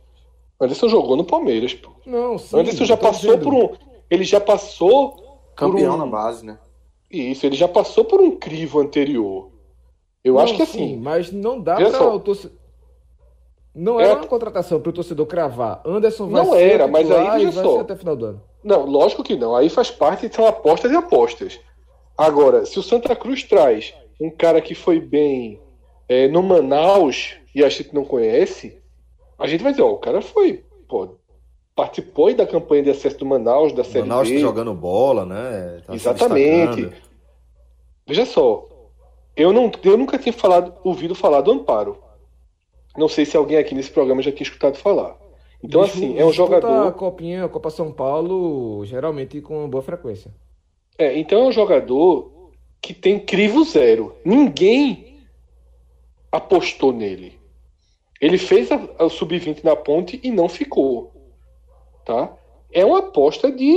Anderson jogou no Palmeiras, pô. Não, sim, Anderson já passou dizendo. por um. Ele já passou. Campeão por um, na base, né? Isso, ele já passou por um crivo anterior. Eu Não, acho que sim, assim. mas não dá para o torcedor. Não era É- uma contratação para o torcedor cravar. Anderson vai Não ser era, mas aí, titular veja só. até final do ano. Não, lógico que não. Aí faz parte, são apostas e apostas. Agora, se o Santa Cruz traz um cara que foi bem é, no Manaus e a gente não conhece, a gente vai dizer, ó, o cara foi, pô, participou aí da campanha de acesso do Manaus, da Série Manaus tá B. jogando bola, né? Tá Exatamente. Veja só, eu, não, eu nunca tinha falado, ouvido falar do Amparo. Não sei se alguém aqui nesse programa já tinha escutado falar. Então, assim, é um jogador. a Copinha, a Copa São Paulo, geralmente com boa frequência. É, então é um jogador que tem crivo zero. Ninguém apostou nele. Ele fez a, a sub-20 na ponte e não ficou. Tá? É uma aposta de.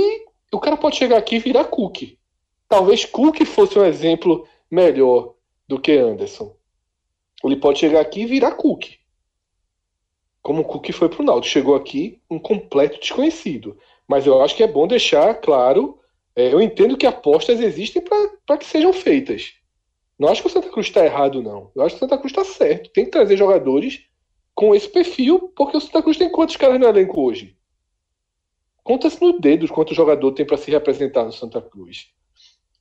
O cara pode chegar aqui e virar Cook. Talvez Cook fosse um exemplo melhor do que Anderson. Ele pode chegar aqui e virar Cook. Como o Cook foi pro Náutico. Chegou aqui um completo desconhecido. Mas eu acho que é bom deixar claro é, eu entendo que apostas existem para que sejam feitas. Não acho que o Santa Cruz está errado, não. Eu acho que o Santa Cruz está certo. Tem que trazer jogadores com esse perfil, porque o Santa Cruz tem quantos caras no elenco hoje? Conta-se no dedo quanto jogador tem para se representar no Santa Cruz.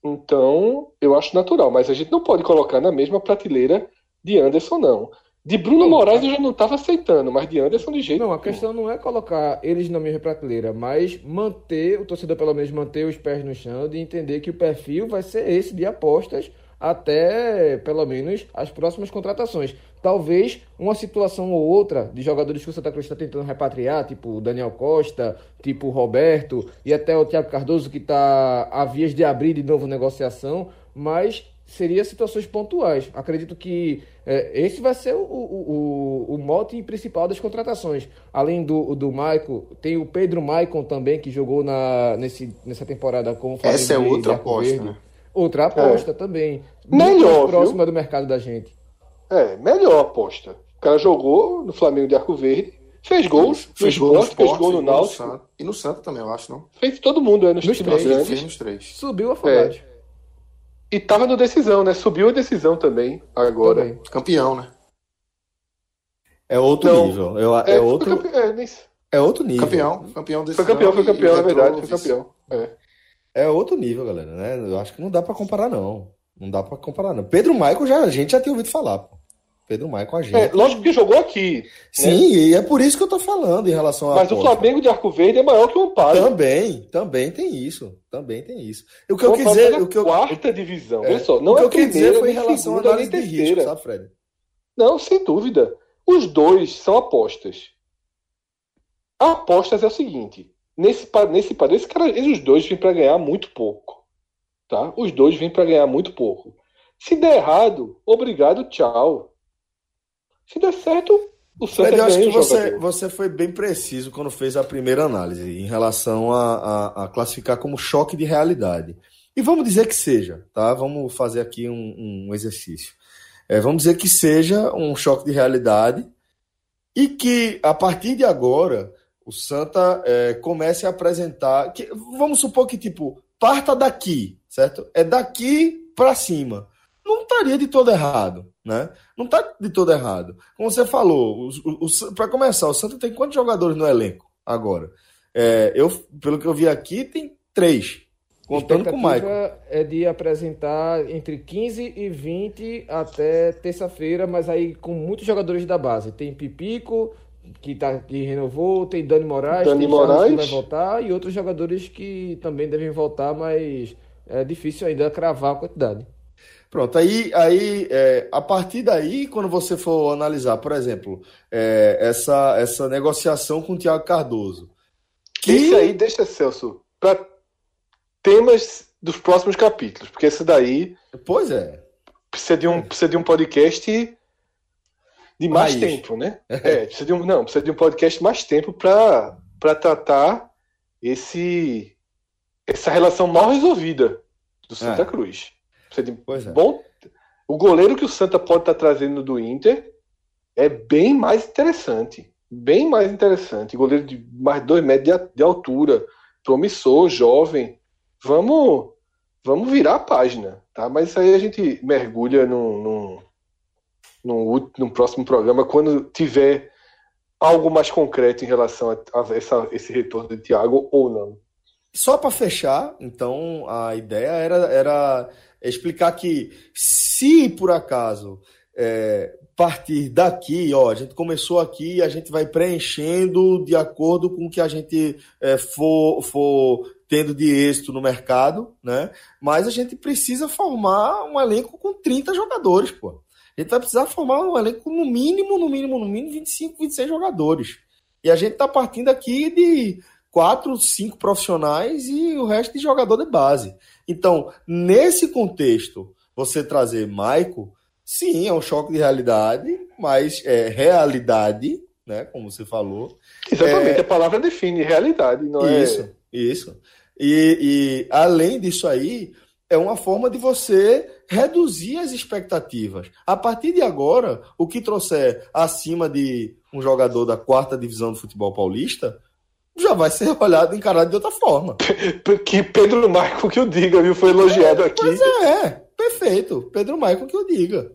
Então, eu acho natural, mas a gente não pode colocar na mesma prateleira de Anderson, não. De Bruno Não, Moraes a- eu já não estava aceitando, mas de Anderson de jeito Não, a questão não é colocar eles na mesma prateleira, mas manter, o torcedor pelo menos manter os pés no chão de entender que o perfil vai ser esse de apostas até pelo menos as próximas contratações. Talvez uma situação ou outra de jogadores que o Santa Cruz está tentando repatriar, tipo o Daniel Costa, tipo o Roberto e até o Thiago Cardoso que está a vias de abrir de novo negociação, mas seria situações pontuais. Acredito que é, esse vai ser o, o, o, o mote principal das contratações. Além do, do Maicon, tem o Pedro Maicon também, que jogou na, nesse, nessa temporada com o Flamengo Essa é outra aposta, né? Outra aposta também. Melhor, Muito mais viu? próxima do mercado da gente. É, melhor aposta. O cara jogou no Flamengo de Arco Verde, Fez gol, fez gol, fez gol no Náutico. E no Santa também, eu acho, não? Fez todo mundo, é, nos, Nos times três. Fez nos três. Subiu a Afogado. E tava no decisão, né? Subiu a decisão também, agora. Também. Campeão, né? É outro Não. nível. Eu- É, É, outro, campe- é, nem- é outro nível. Campeão. Campeão desse Foi campeão, foi campeão, e é verdade, entrou foi campeão. É. É outro nível, galera, né? Eu acho que não dá pra comparar, não. Não dá pra comparar, não. Pedro Michael já, a gente já tinha ouvido falar, pô. Pedro Michael, a gente. É, lógico que jogou aqui, Sim, e é por isso que eu tô falando em relação a. mas o Flamengo de Arco Verde é maior que o Amparo. Também, também tem isso. Também tem isso. O que eu O quis Amparo dizer. é O que eu, quarta divisão. é, só, não o que é eu quis dizer foi em relação à análise de risco, sabe, Fred? Não, sem dúvida. Os dois são apostas. Apostas é o seguinte: nesse nesse padrão, esse cara, eles os dois vêm para ganhar muito pouco, tá? Os dois vêm para ganhar muito pouco. Se der errado, obrigado, tchau. Se der certo, o Santa Fred, eu acho que você, você foi bem preciso quando fez a primeira análise em relação a, a- a classificar como choque de realidade. E vamos dizer que seja, tá? Vamos fazer aqui um, um exercício. É, vamos dizer que seja um choque de realidade e que a partir de agora o Santa é, comece a apresentar. Que, vamos supor que tipo parta daqui, certo? É daqui para cima. Não estaria de todo errado, né? Não está de todo errado. Como você falou, para começar, o Santa tem quantos jogadores no elenco agora? É, eu, pelo que eu vi aqui, tem três, contando com o Michael. é de apresentar entre 15 e 20 até terça-feira, mas aí com muitos jogadores da base. Tem Pipico, que, tá, que renovou, tem Dani Moraes, Dani tem Charles Moraes. que vai voltar, e outros jogadores que também devem voltar, mas é difícil ainda cravar a quantidade. Pronto, aí, aí é, a partir daí, quando você for analisar, por exemplo, é, essa, essa negociação com o Thiago Cardoso. Que, Esse aí deixa, Celso, para temas dos próximos capítulos, porque esse daí Pois é. precisa de um, precisa de um podcast de mais tempo, né? É, precisa de um, não, precisa de um podcast mais tempo para para tratar esse essa relação mal resolvida do Santa É. Cruz. De Pois é. bom o goleiro que o Santa pode estar trazendo do Inter é bem mais interessante, bem mais interessante. Goleiro de mais dois metros de, altura, promissor, jovem. Vamos vamos virar a página, tá? Mas isso aí a gente mergulha num, num, num, num próximo programa quando tiver algo mais concreto em relação a, a essa, esse retorno de Thiago ou não. Só para fechar, então a ideia era, era explicar que se por acaso é, partir daqui, ó, a gente começou aqui, a gente vai preenchendo de acordo com o que a gente é, for, for tendo de êxito no mercado, né? Mas a gente precisa formar um elenco com 30 jogadores, pô. A gente vai precisar formar um elenco no mínimo, no mínimo, no mínimo 25, 26 jogadores. E a gente está partindo aqui de quatro, cinco profissionais e o resto de jogador de base. Então, nesse contexto, você trazer Maico, sim, é um choque de realidade, mas é realidade, né? Como você falou. Exatamente, a palavra define realidade, não é? Isso, isso. E, e além disso aí, é uma forma de você reduzir as expectativas. A partir de agora, o que trouxer acima de um jogador da quarta divisão do futebol paulista já vai ser olhado encarado de outra forma. Que Pedro Marco que eu diga, viu? Foi elogiado aqui. Pois é, perfeito. Pedro Maicon que eu diga.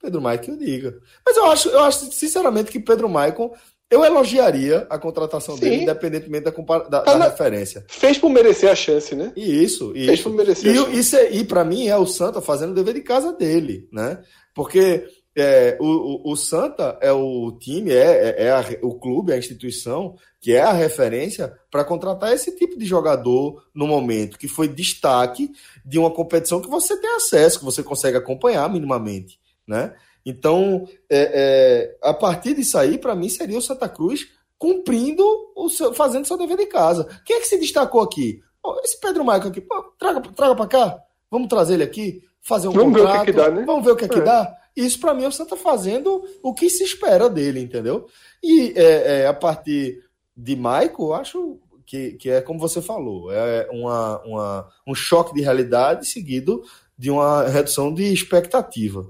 Pedro Maicon que eu diga. Mas eu acho, eu acho sinceramente que Pedro Maicon, eu elogiaria a contratação Sim. dele, independentemente da, da, Tá da na- referência. Fez por merecer a chance, né? E isso, Fez isso. por merecer a E, chance. isso é- e para mim é o Santa fazendo o dever de casa dele, né? Porque é, o, o, Santa é o time, é, é, é a- o clube, a instituição que é a referência para contratar esse tipo de jogador no momento, que foi destaque de uma competição que você tem acesso, que você consegue acompanhar minimamente, né? Então, é, é, a partir disso aí, para mim, seria o Santa Cruz cumprindo, o seu, fazendo seu dever de casa. Quem é que se destacou aqui? Pô, esse Pedro Michael aqui, pô, traga, traga para cá, vamos trazer ele aqui, fazer um Vamos ver o que contrato, que dá, né? vamos ver o que é que É. dá. Isso para mim é o Santa fazendo o que se espera dele, entendeu? E é, é, a partir de eu acho que, que é como você falou, é uma, uma, um choque de realidade seguido de uma redução de expectativa.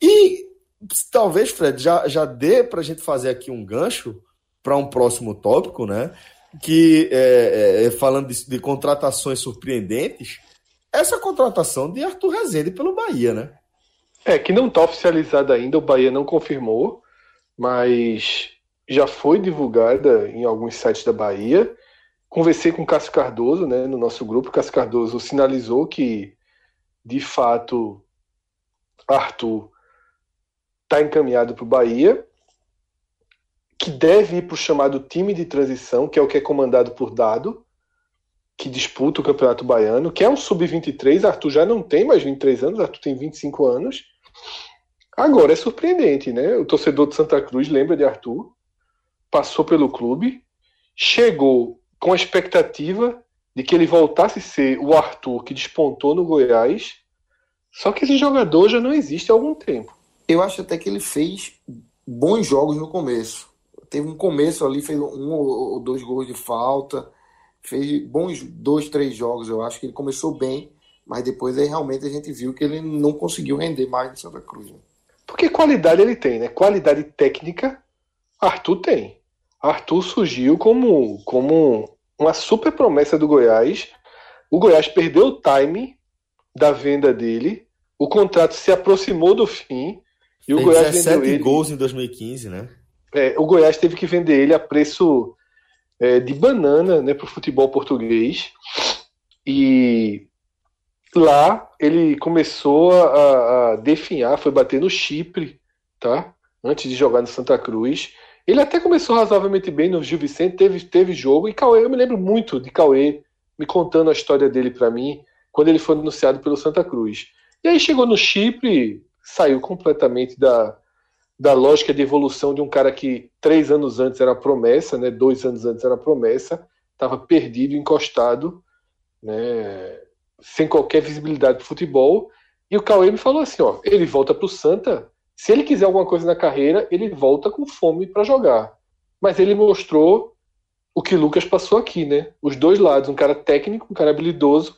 E talvez, Fred, já, já dê para a gente fazer aqui um gancho para um próximo tópico, né? Que é, é, falando de, de, contratações surpreendentes, essa contratação de Arthur Rezende pelo Bahia, né? É, que não está oficializada ainda, o Bahia não confirmou, mas já foi divulgada em alguns sites da Bahia. Conversei com o Cássio Cardoso, né, no nosso grupo. O Cássio Cardoso sinalizou que, de fato, Arthur está encaminhado para o Bahia, que deve ir para o chamado time de transição, que é o que é comandado por Dado, que disputa o Campeonato Baiano, que é um sub-23. Arthur já não tem mais 23 anos, Arthur tem 25 anos. Agora é surpreendente, né? O torcedor de Santa Cruz lembra de Arthur, passou pelo clube, chegou com a expectativa de que ele voltasse a ser o Arthur que despontou no Goiás, só que esse jogador já não existe há algum tempo. Eu acho até que ele fez bons jogos no começo. Teve um começo ali, fez um ou dois gols de falta, fez bons dois, três jogos. Eu acho que ele começou bem, mas depois aí realmente a gente viu que ele não conseguiu render mais em Santa Cruz. Né? Porque qualidade ele tem, né? Qualidade técnica, Arthur tem. Arthur surgiu como, como uma super promessa do Goiás. O Goiás perdeu o time da venda dele. O contrato se aproximou do fim. E o Goiás 17 vendeu ele. gols em 2015, né? É, o Goiás teve que vender ele a preço é, de banana né, para o futebol português. E lá ele começou a, a definhar, foi bater no Chipre, tá? Antes de jogar no Santa Cruz. Ele até começou razoavelmente bem no Gil Vicente, teve, teve jogo. E Cauê, eu me lembro muito de Cauê me contando a história dele para mim, quando ele foi anunciado pelo Santa Cruz. E aí chegou no Chipre, saiu completamente da, da lógica de evolução de um cara que três anos antes era promessa, né? Dois anos antes era promessa, estava perdido, encostado, né? Sem qualquer visibilidade de futebol. E o Cauê me falou assim: ó, ele volta para o Santa. Se ele quiser alguma coisa na carreira, ele volta com fome para jogar. Mas ele mostrou o que Lucas passou aqui, né? Os dois lados, um cara técnico, um cara habilidoso,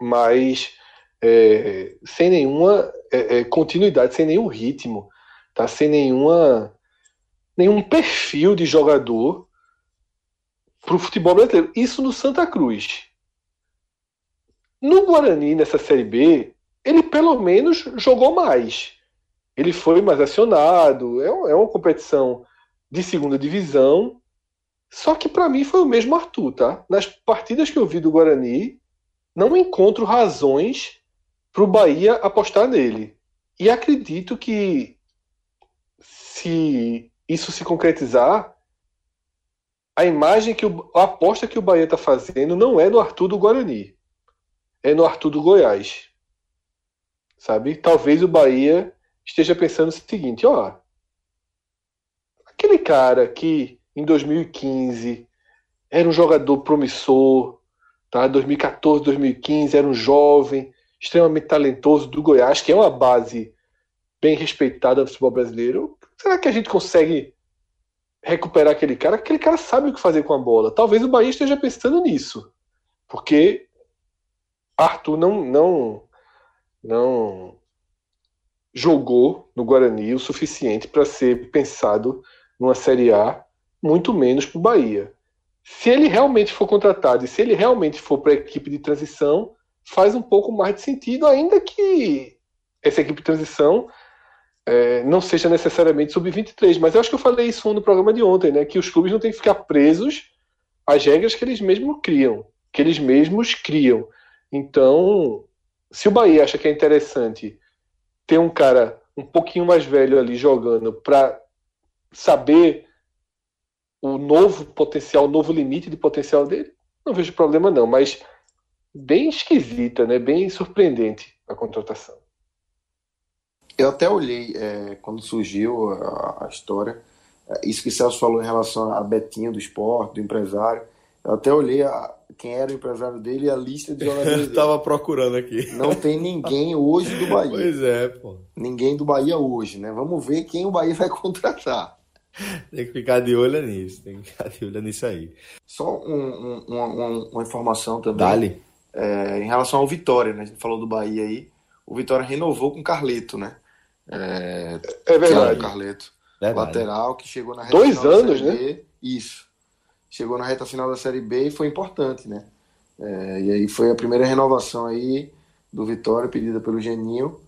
mas é, sem nenhuma é, é, continuidade, sem nenhum ritmo, tá? Sem nenhuma nenhum perfil de jogador para o futebol brasileiro. Isso no Santa Cruz. No Guarani, nessa Série B, ele pelo menos jogou mais. Ele foi mais acionado. É, é uma competição de segunda divisão. Só que para mim foi o mesmo Arthur, tá? Nas partidas que eu vi do Guarani, não encontro razões para o Bahia apostar nele. E acredito que se isso se concretizar, a imagem que o, a aposta que o Bahia está fazendo não é no Arthur do Guarani é no Arthur do Goiás. Sabe? Talvez o Bahia esteja pensando o seguinte, ó, aquele cara que em 2015 era um jogador promissor, tá? 2014, 2015 era um jovem, extremamente talentoso do Goiás, que é uma base bem respeitada do futebol brasileiro. Será que a gente consegue recuperar aquele cara? Aquele cara sabe o que fazer com a bola. Talvez o Bahia esteja pensando nisso. Porque Arthur não, não, não jogou no Guarani o suficiente para ser pensado numa Série A, muito menos para o Bahia. Se ele realmente for contratado e se ele realmente for para a equipe de transição, faz um pouco mais de sentido, ainda que essa equipe de transição é, não seja necessariamente sub-23. Mas eu acho que eu falei isso no programa de ontem, né? Que os clubes não têm que ficar presos às regras que eles mesmos criam, que eles mesmos criam. Então, se o Bahia acha que é interessante ter um cara um pouquinho mais velho ali jogando para saber o novo potencial, o novo limite de potencial dele, não vejo problema não, mas bem esquisita, né? Bem surpreendente a contratação. Eu até olhei é, quando surgiu a, a história, é, isso que o Celso falou em relação a Betinho do esporte, do empresário. Eu até olhei a, quem era o empresário dele e a lista de jogadores. Eu tava procurando aqui. Não tem ninguém hoje do Bahia. Pois é, pô. Ninguém do Bahia hoje, né? Vamos ver quem o Bahia vai contratar. Tem que ficar de olho nisso, tem que ficar de olho nisso aí. Só um, um, uma, uma, informação também. Dali. É, em relação ao Vitória, né? A gente falou do Bahia aí. O Vitória renovou com o Carleto, né? É, é verdade. Carleto. Verdade. lateral, que chegou na Dois anos, né? Isso. Chegou na reta final da Série B e foi importante, né? É, e aí foi a primeira renovação aí do Vitória, pedida pelo Geninho.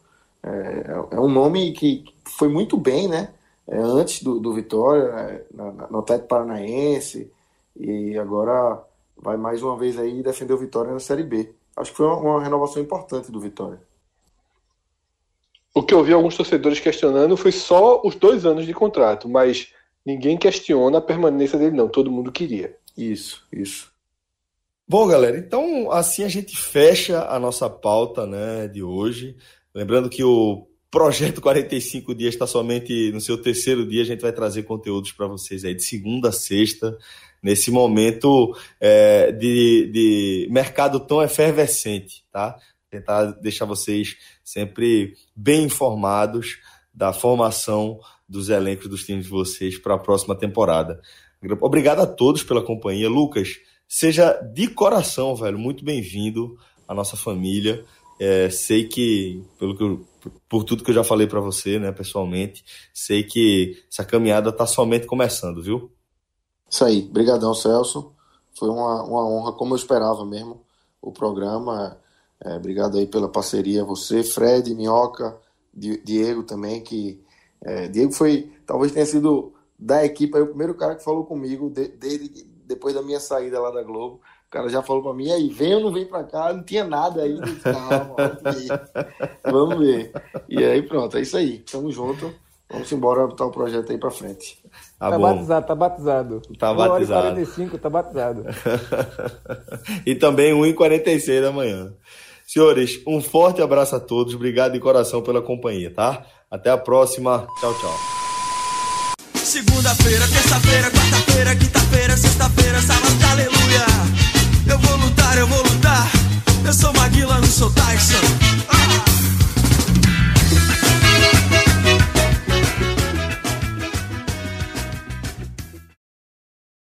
É, é um nome que foi muito bem, né? É, antes do, do Vitória, é, no Atlético Paranaense, e agora vai mais uma vez aí defender o Vitória na Série B. Acho que foi uma, uma renovação importante do Vitória. O que eu vi alguns torcedores questionando foi só os dois anos de contrato, mas ninguém questiona a permanência dele, não. Todo mundo queria. Isso, isso. Bom, galera, então assim a gente fecha a nossa pauta né, de hoje. Lembrando que o projeto 45 dias está somente no seu terceiro dia. A gente vai trazer conteúdos para vocês aí de segunda a sexta, nesse momento é, de, de mercado tão efervescente, tá? Tentar deixar vocês sempre bem informados da formação dos elencos dos times de vocês para a próxima temporada. Obrigado a todos pela companhia. Lucas, Seja de coração, velho, muito bem-vindo à nossa família. É, sei que, pelo que eu, por tudo que eu já falei para você, né, pessoalmente, sei que essa caminhada está somente começando, viu? Isso aí, brigadão, Celso. Foi uma, uma honra, como eu esperava mesmo, o programa. É, obrigado aí pela parceria, você, Fred, Minhoca, Diego também, que é, Diego foi, talvez tenha sido da equipe aí, o primeiro cara que falou comigo desde depois da minha saída lá da Globo, o cara já falou para mim, aí, vem ou não vem para cá? Não tinha nada aí. Calma, vamos ver. vamos ver. E aí, pronto, é isso aí. Tamo junto. Vamos embora botar o projeto aí para frente. Tá, tá batizado, tá batizado. Tá batizado. 45, tá batizado. e também 1h46 da manhã. Senhores, um forte abraço a todos. Obrigado de coração pela companhia, tá? Até a próxima. Tchau, tchau. Segunda-feira, terça-feira, quarta-feira, quinta-feira, sexta-feira, sábado, aleluia. Eu vou lutar, eu vou lutar. Eu sou Maguila, não sou Tyson. Ah!